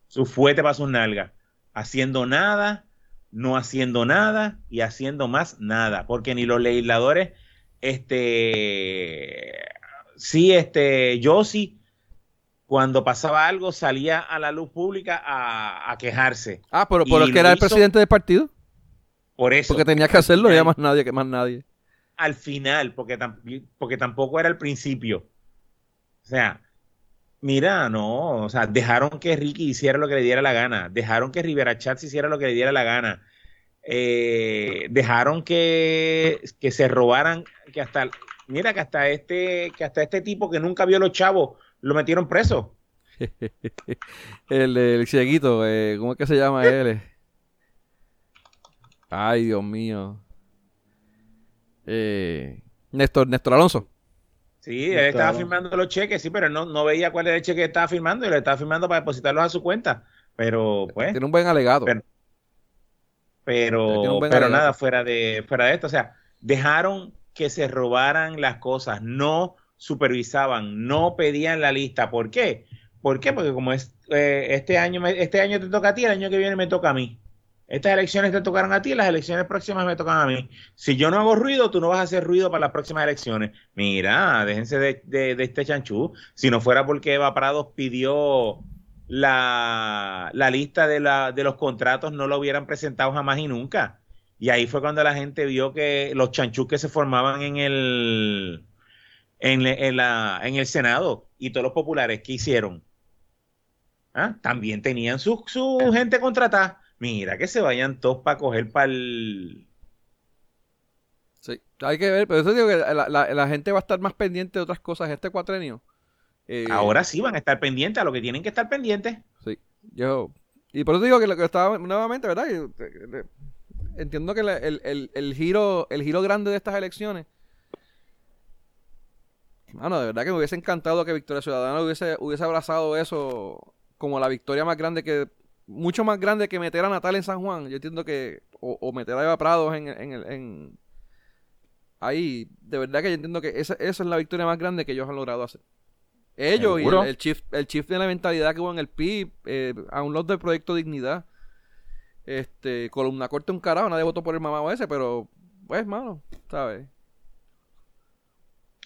su fuete para sus nalgas, haciendo nada, no haciendo nada y haciendo más nada, porque ni los legisladores, este, sí, este, yo sí, cuando pasaba algo salía a la luz pública a, quejarse. Ah, pero por que era el presidente del partido. Por eso. Porque tenía que hacerlo, ya más nadie que más nadie. Al final, porque, porque tampoco era al principio. O sea, mira, no, o sea, dejaron que Ricky hiciera lo que le diera la gana, dejaron que Rivera Chats hiciera lo que le diera la gana, eh, dejaron que, que se robaran, que hasta, mira, que hasta este, que hasta este tipo que nunca vio los chavos lo metieron preso. el, el cieguito, eh, ¿cómo es que se llama él? Ay, Dios mío. Eh, Néstor, Néstor Alonso. Sí, él estaba firmando los cheques, sí, pero no, no veía cuál era el cheque que estaba firmando y lo estaba firmando para depositarlos a su cuenta. Pero, pues. Tiene un buen alegado. Pero, pero, pero nada, fuera de, fuera de esto. O sea, dejaron que se robaran las cosas. No supervisaban, no pedían la lista. ¿Por qué? ¿Por qué? Porque como es, eh, este, año este año te toca a ti, el año que viene me toca a mí. Estas elecciones te tocaron a ti, las elecciones próximas me tocan a mí. Si yo no hago ruido, tú no vas a hacer ruido para las próximas elecciones. Mira, déjense de, este chanchú. Si no fuera porque Eva Prados pidió la, la lista de, la, de los contratos, no lo hubieran presentado jamás y nunca. Y ahí fue cuando la gente vio que los chanchús que se formaban en el, en, la, en el Senado y todos los populares que hicieron, ¿ah? también tenían su, su gente contratada. Mira, que se vayan todos para coger para el... Sí, hay que ver, pero eso digo que la, gente va a estar más pendiente de otras cosas este cuatrenio. Eh, Ahora sí van a estar pendientes a lo que tienen que estar pendientes. Sí, yo... Y por eso digo que lo que estaba nuevamente, ¿verdad? Eh, entiendo que el, el, el, giro, el giro grande de estas elecciones Mano, de verdad que me hubiese encantado que Victoria Ciudadana hubiese, hubiese abrazado eso como la victoria más grande que. Mucho más grande que meter a Natal en San Juan. Yo entiendo que. O, meter a Eva Prados en, en, en, ahí. De verdad que yo entiendo que esa, esa, es la victoria más grande que ellos han logrado hacer. Ellos y el, el, chief, el chief de la mentalidad que hubo en el PIB, eh, a un lot del proyecto Dignidad. Este, columna corte un carajo, nadie votó por el mamado ese, pero, pues, mano, ¿sabes?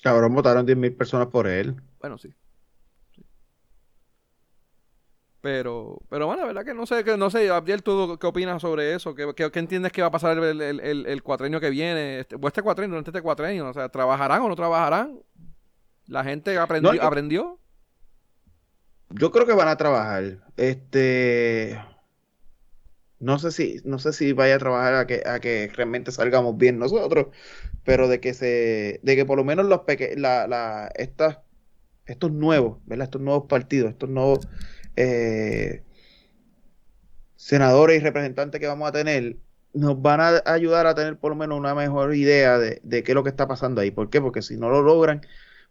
Cabrón, votaron 10.000 personas por él. Bueno, sí. Pero, pero bueno, la verdad que no sé, que no sé, Abdiel, ¿tú qué opinas sobre eso? ¿Qué, qué, entiendes que va a pasar el, el, el, cuatrenio que viene? Este, o este cuatrenio, durante este cuatrenio, o sea, ¿trabajarán o no trabajarán? ¿La gente aprendió? yo, aprendió? yo creo que van a trabajar. Este no sé si, no sé si vaya a trabajar a que, a que realmente salgamos bien nosotros, pero de que se, de que por lo menos los peque la, la, estas, estos nuevos, ¿verdad? Estos nuevos partidos, estos nuevos eh, senadores y representantes que vamos a tener, nos van a ayudar a tener por lo menos una mejor idea de, qué es lo que está pasando ahí. ¿Por qué? Porque si no lo logran,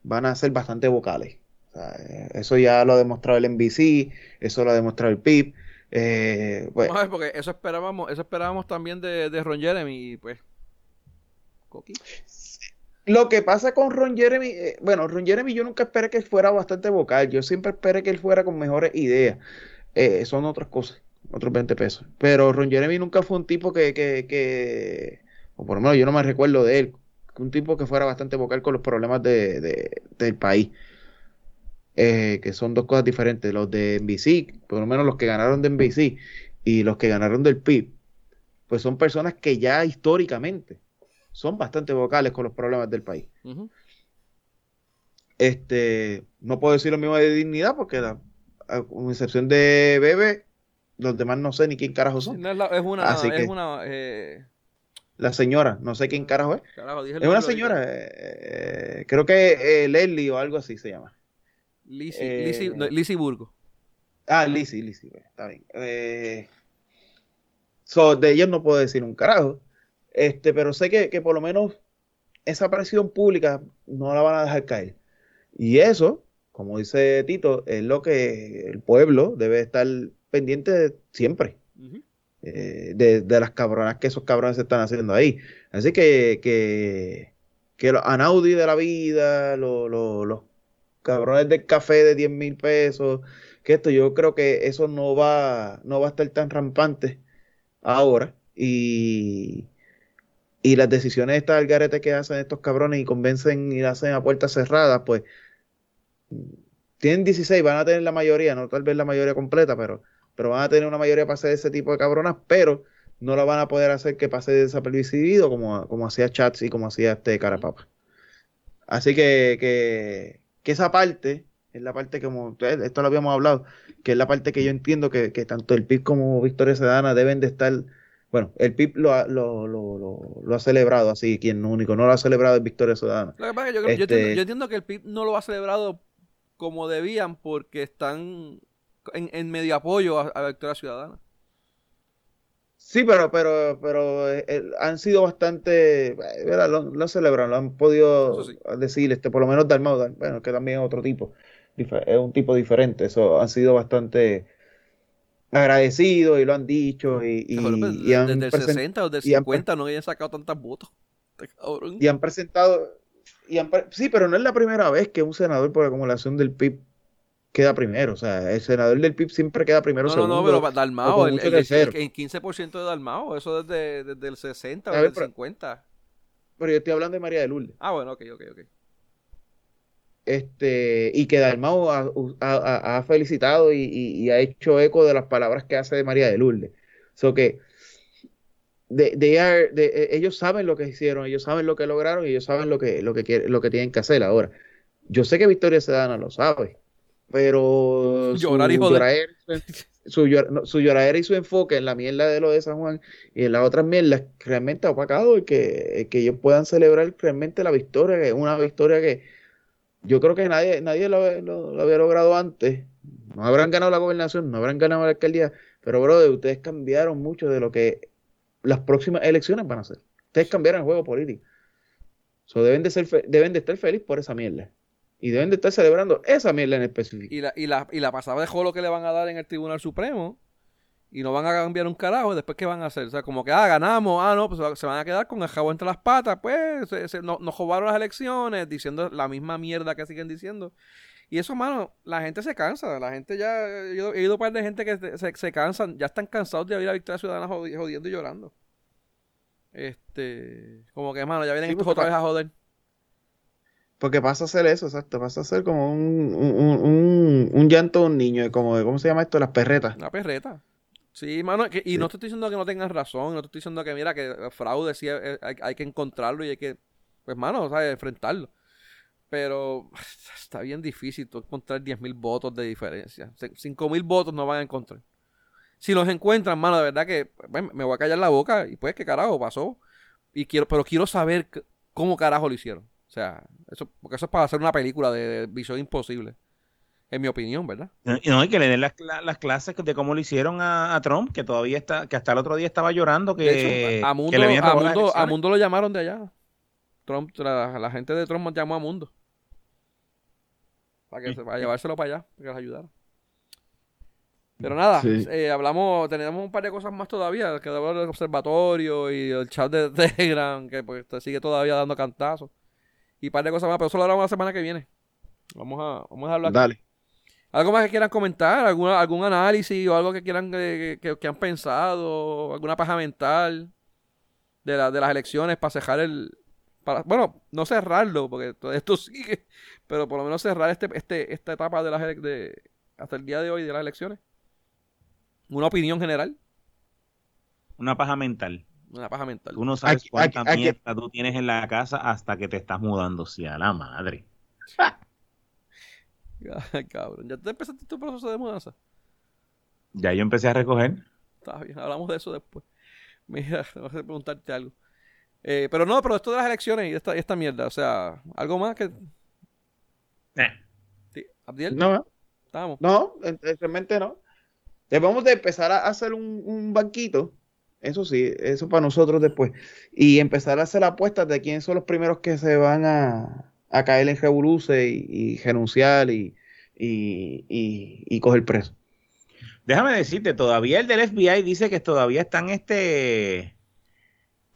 van a ser bastante vocales. Eh, eso ya lo ha demostrado el NBC, eso lo ha demostrado el PIB. Eh, pues, Vamos a ver, porque eso esperábamos, eso esperábamos también de, Ron Jeremy, pues. Lo que pasa con Ron Jeremy, eh, bueno, Ron Jeremy yo nunca esperé que fuera bastante vocal, yo siempre esperé que él fuera con mejores ideas. Eh, son otras cosas, otros 20 pesos. Pero Ron Jeremy nunca fue un tipo que, que, que, o por lo menos yo no me recuerdo de él, un tipo que fuera bastante vocal con los problemas de, del país. Eh, que son dos cosas diferentes. Los de NBC, por lo menos los que ganaron de NBC y los que ganaron del PIB, pues son personas que ya históricamente son bastante vocales con los problemas del país. Este, no puedo decir lo mismo de dignidad porque la, con excepción de Bebe, los demás no sé ni quién carajo son. es, una, es una eh, la señora, no sé quién carajo es. es una señora, eh, eh, creo que Leslie o algo así se llama. Lizzie, Burgo. Ah, Lizzie, Lizzie, está bien. de ellos no puedo decir un carajo. Este, pero sé que, que por lo menos esa aparición pública no la van a dejar caer. Y eso, como dice Tito, es lo que el pueblo debe estar pendiente siempre. Eh, de, las cabronas que esos cabrones están haciendo ahí. Así que, que, que los Anaudi de la vida, los cabrones del café de 10 mil pesos, que esto yo creo que eso no va, no va a estar tan rampante ahora. Y, y las decisiones estas al garete que hacen estos cabrones y convencen y hacen a puertas cerradas, pues tienen 16, van a tener la mayoría, no tal vez la mayoría completa, pero, pero van a tener una mayoría para hacer ese tipo de cabronas, pero no la van a poder hacer que pase desapercibido como, como hacía Chats y como hacía este Carapapa. Así que, que, que, esa parte es la parte como, esto lo habíamos hablado, que es la parte que yo entiendo que, que tanto el PIB como Victoria Ciudadana deben de estar bueno, el PIB lo ha, lo, lo, lo, ha celebrado así, quien único no lo ha celebrado es Victoria Ciudadana. Lo que pasa es que yo, este entiendo, que el PIB no lo ha celebrado como debían porque están en, medio apoyo a, Victoria Ciudadana. Sí, pero pero pero eh, eh, han sido bastante, ¿verdad? Lo, lo celebran, lo han podido decir, este, por lo menos Dalmau, bueno, que también es otro tipo, es un tipo diferente, eso han sido bastante agradecidos y lo han dicho y, y, pues, desde el 60 o del 50 no habían sacado tantas votos. Y han presentado y sí, pero no es la primera vez que un senador por acumulación del PIB queda primero. O sea, el senador del PIB siempre queda primero. No, segundo, no, no, pero Dalmao, el, el, el, 15% de Dalmao, eso desde, desde el 60 o del 50. Pero yo estoy hablando de María de Lourdes. Ah, bueno, ok, ok, ok este, y que Dalmau ha, felicitado y, ha hecho eco de las palabras que hace de María de Lourdes. So que de, ellos saben lo que hicieron, ellos saben lo que lograron y ellos saben lo que, lo que, lo que tienen que hacer ahora. Yo sé que Victoria Sedana lo sabe, pero Llorar y su, su, lloradera y su enfoque en la mierda de lo de San Juan y en las otras mierdas realmente ha opacado y que, que ellos puedan celebrar realmente la victoria, que es una victoria que, yo creo que nadie, nadie lo, había logrado antes. No habrán ganado la gobernación, no habrán ganado la alcaldía, pero, brother, ustedes cambiaron mucho de lo que las próximas elecciones van a ser. Ustedes cambiaron el juego político. So, deben, de ser deben de estar felices por esa mierda. Y deben de estar celebrando esa mierda en específico. Y la, y la, y la pasada de lo que le van a dar en el Tribunal Supremo y no van a cambiar un carajo, después ¿qué van a hacer? O sea, como que, ah, ganamos, ah, no, pues se van a quedar con el jabón entre las patas, pues se, nos, nos robaron las elecciones, diciendo la misma mierda que siguen diciendo. Y eso, mano, la gente se cansa, la gente ya, he ido, un par de gente que se, se, cansan, ya están cansados de oír a Victoria Ciudadana jodiendo y llorando. Este, como que, mano, ya vienen estos otra vez a joder. Porque pasa a ser eso, exacto, pasa a ser como un, un, un, un llanto de un niño, como, ¿cómo se llama esto? Las perretas. La perreta. Sí, mano, y no te estoy diciendo que no tengas razón, no te estoy diciendo que, mira, que fraude sí eh, hay, que encontrarlo y hay que, pues, mano, o sea, enfrentarlo. Pero está bien difícil tú encontrar 10.000 votos de diferencia. 5.000 votos no van a encontrar. Si los encuentran, mano, de verdad que pues, me voy a callar la boca y pues, ¿qué carajo pasó? Y quiero, pero quiero saber cómo carajo lo hicieron. O sea, eso, porque eso es para hacer una película de visión imposible en mi opinión, ¿verdad? Y no, hay que le den las, clases de cómo lo hicieron a, Trump, que todavía está, que hasta el otro día estaba llorando que, a, mundo, a, mundo, lo llamaron de allá. Trump, la, gente de Trump llamó a Mundo. Para, que, para llevárselo para allá, para que les ayudara. Pero nada, eh, hablamos, tenemos un par de cosas más todavía, que del observatorio y el chat de Telegram, que pues sigue todavía dando cantazos. Y un par de cosas más, pero eso lo hablamos la semana que viene. Vamos a, vamos a hablar. Dale. ¿Algo más que quieran comentar? ¿Alguna, ¿Algún análisis o algo que quieran que, que, han pensado? ¿Alguna paja mental de, la, de las elecciones para cejar el, para, bueno, no cerrarlo, porque todo esto sigue, pero por lo menos cerrar este, este, esta etapa de las de, hasta el día de hoy de las elecciones. Una opinión general. Una paja mental. Una paja mental. Tú no sabes cuánta mierda tú tienes en la casa hasta que te estás mudando, sí, a la madre. cabrón. ¿Ya te empezaste tu proceso de mudanza? Ya yo empecé a recoger. Está bien, hablamos de eso después. Mira, voy a preguntarte algo. Eh, pero no, pero esto de las elecciones y esta, esta mierda, o sea, algo más que. ¿Sí? ¿Abdiel? No. ¿Estamos? No, realmente no. Debemos de empezar a hacer un, banquito, eso sí, eso para nosotros después, y empezar a hacer apuestas de quiénes son los primeros que se van a, caer en revoluce y, y renunciar y, y, y, coger preso. Déjame decirte, todavía el del FBI dice que todavía están este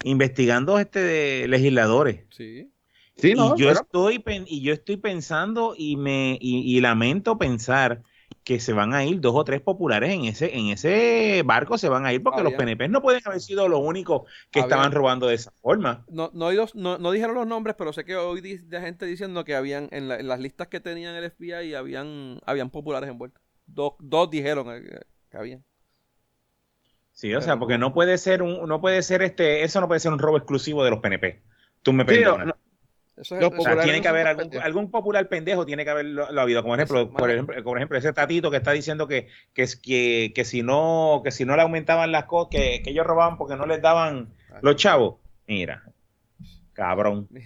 investigando este de legisladores. Sí. Sí, no, y yo estoy y yo estoy pensando y me y, lamento pensar que se van a ir dos o tres populares en ese en ese barco se van a ir porque los PNP no pueden haber sido los únicos que estaban robando de esa forma. No no, no, no dijeron los nombres, pero sé que hoy de gente diciendo que habían en, las listas que tenían el FBI habían habían populares envueltos. Dos, dos dijeron eh, que habían. Sí, o sea, porque no puede ser un, no puede ser este, eso no puede ser un robo exclusivo de los PNP. Tú me perdonas. O sea, tiene que haber algún, popular pendejo, tiene que haberlo habido. Como ejemplo, por ejemplo, por ejemplo, ese tatito que está diciendo que, que, que, que si no, que si no le aumentaban las cosas, que, que, ellos robaban porque no les daban los chavos. Mira, cabrón.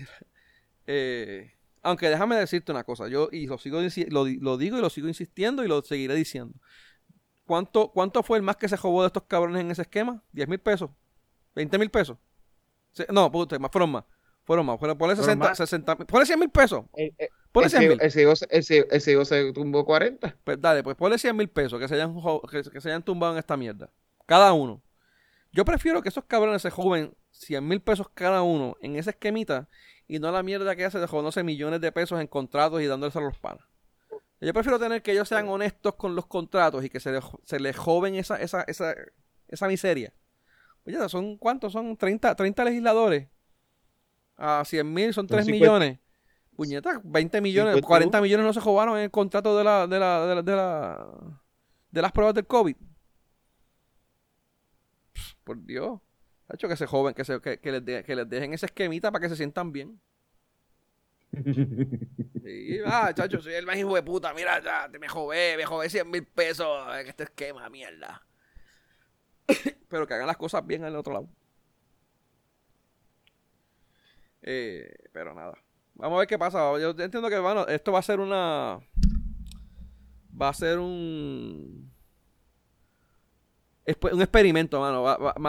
Eh, aunque déjame decirte una cosa, yo y lo sigo lo, lo digo y lo sigo insistiendo y lo seguiré diciendo. ¿Cuánto, ¿Cuánto fue el más que se robó de estos cabrones en ese esquema? ¿10 mil pesos? ¿20 mil pesos? No, puta, más, fueron más. Fueron más. Fueron, ponle 60, 60 ponle 100 mil pesos. Eh, eh, ponle 100 mil. El se tumbó 40. Pues dale, pues ponle 100 mil pesos que se, hayan, que, se hayan tumbado en esta mierda. Cada uno. Yo prefiero que esos cabrones se joven 100 mil pesos cada uno en esa esquemita y no la mierda que hace de joderse millones de pesos en contratos y dándoles a los panas. Yo prefiero tener que ellos sean honestos con los contratos y que se, se les joven esa, esa, esa, esa miseria. Oye, ¿son cuántos? Son 30, 30 legisladores. A 100 mil son 3 millones. Puñeta, 20 millones, 40 millones no se jodaron en el contrato de la, de la, de la, de, la, de las pruebas del COVID. por Dios. Ha hecho que se joven, que, se, que, que, les que les dejen esa esquemita para que se sientan bien. Sí, ah, chacho, soy el más hijo de puta. Mira, ya, te me jové, me jové 100 mil pesos en este esquema, mierda. Pero que hagan las cosas bien al otro lado. Eh, pero nada. Vamos a ver qué pasa. Yo entiendo que, bueno, esto va a ser una. Va a ser un. Un experimento, mano.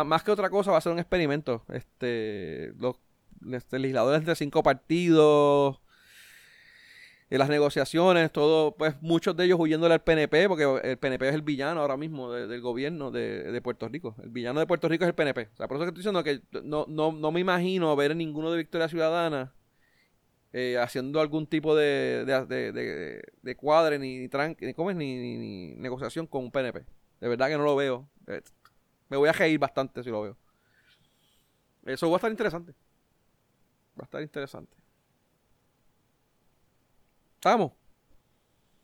más que otra cosa, va a ser un experimento. Este. Los este, legisladores de cinco partidos, en las negociaciones, todo, pues muchos de ellos huyéndole al PNP, porque el PNP es el villano ahora mismo del gobierno de, Puerto Rico. El villano de Puerto Rico es el PNP. O sea, por eso que estoy diciendo que no, no, no me imagino ver a ninguno de Victoria Ciudadana eh, haciendo algún tipo de, de, de, cuadre, ni, ni, ni, ni, negociación con un PNP. De verdad que no lo veo. Eh, me voy a reír bastante si lo veo. Eso va a estar interesante. Va a estar interesante. ¿Estamos?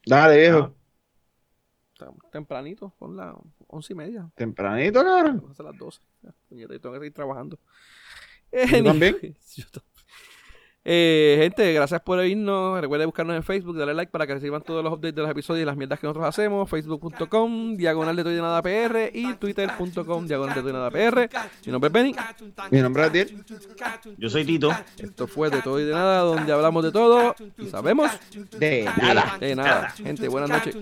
Dale, viejo. Estamos tempranito, son las once y media. Tempranito, cabrón. Son las doce. tengo que seguir trabajando. ¿Tú también? Eh, gente, gracias por oírnos. Recuerden buscarnos en Facebook, darle like para que reciban todos los updates de los episodios y las mierdas que nosotros hacemos. Facebook.com, diagonal de todo y nada PR y Twitter.com, diagonal de todo y nada PR. Mi nombre es Benny. Mi nombre es Adiel. Yo soy Tito. Esto fue de todo y de nada, donde hablamos de todo y sabemos de nada. De nada. Gente, buenas noches.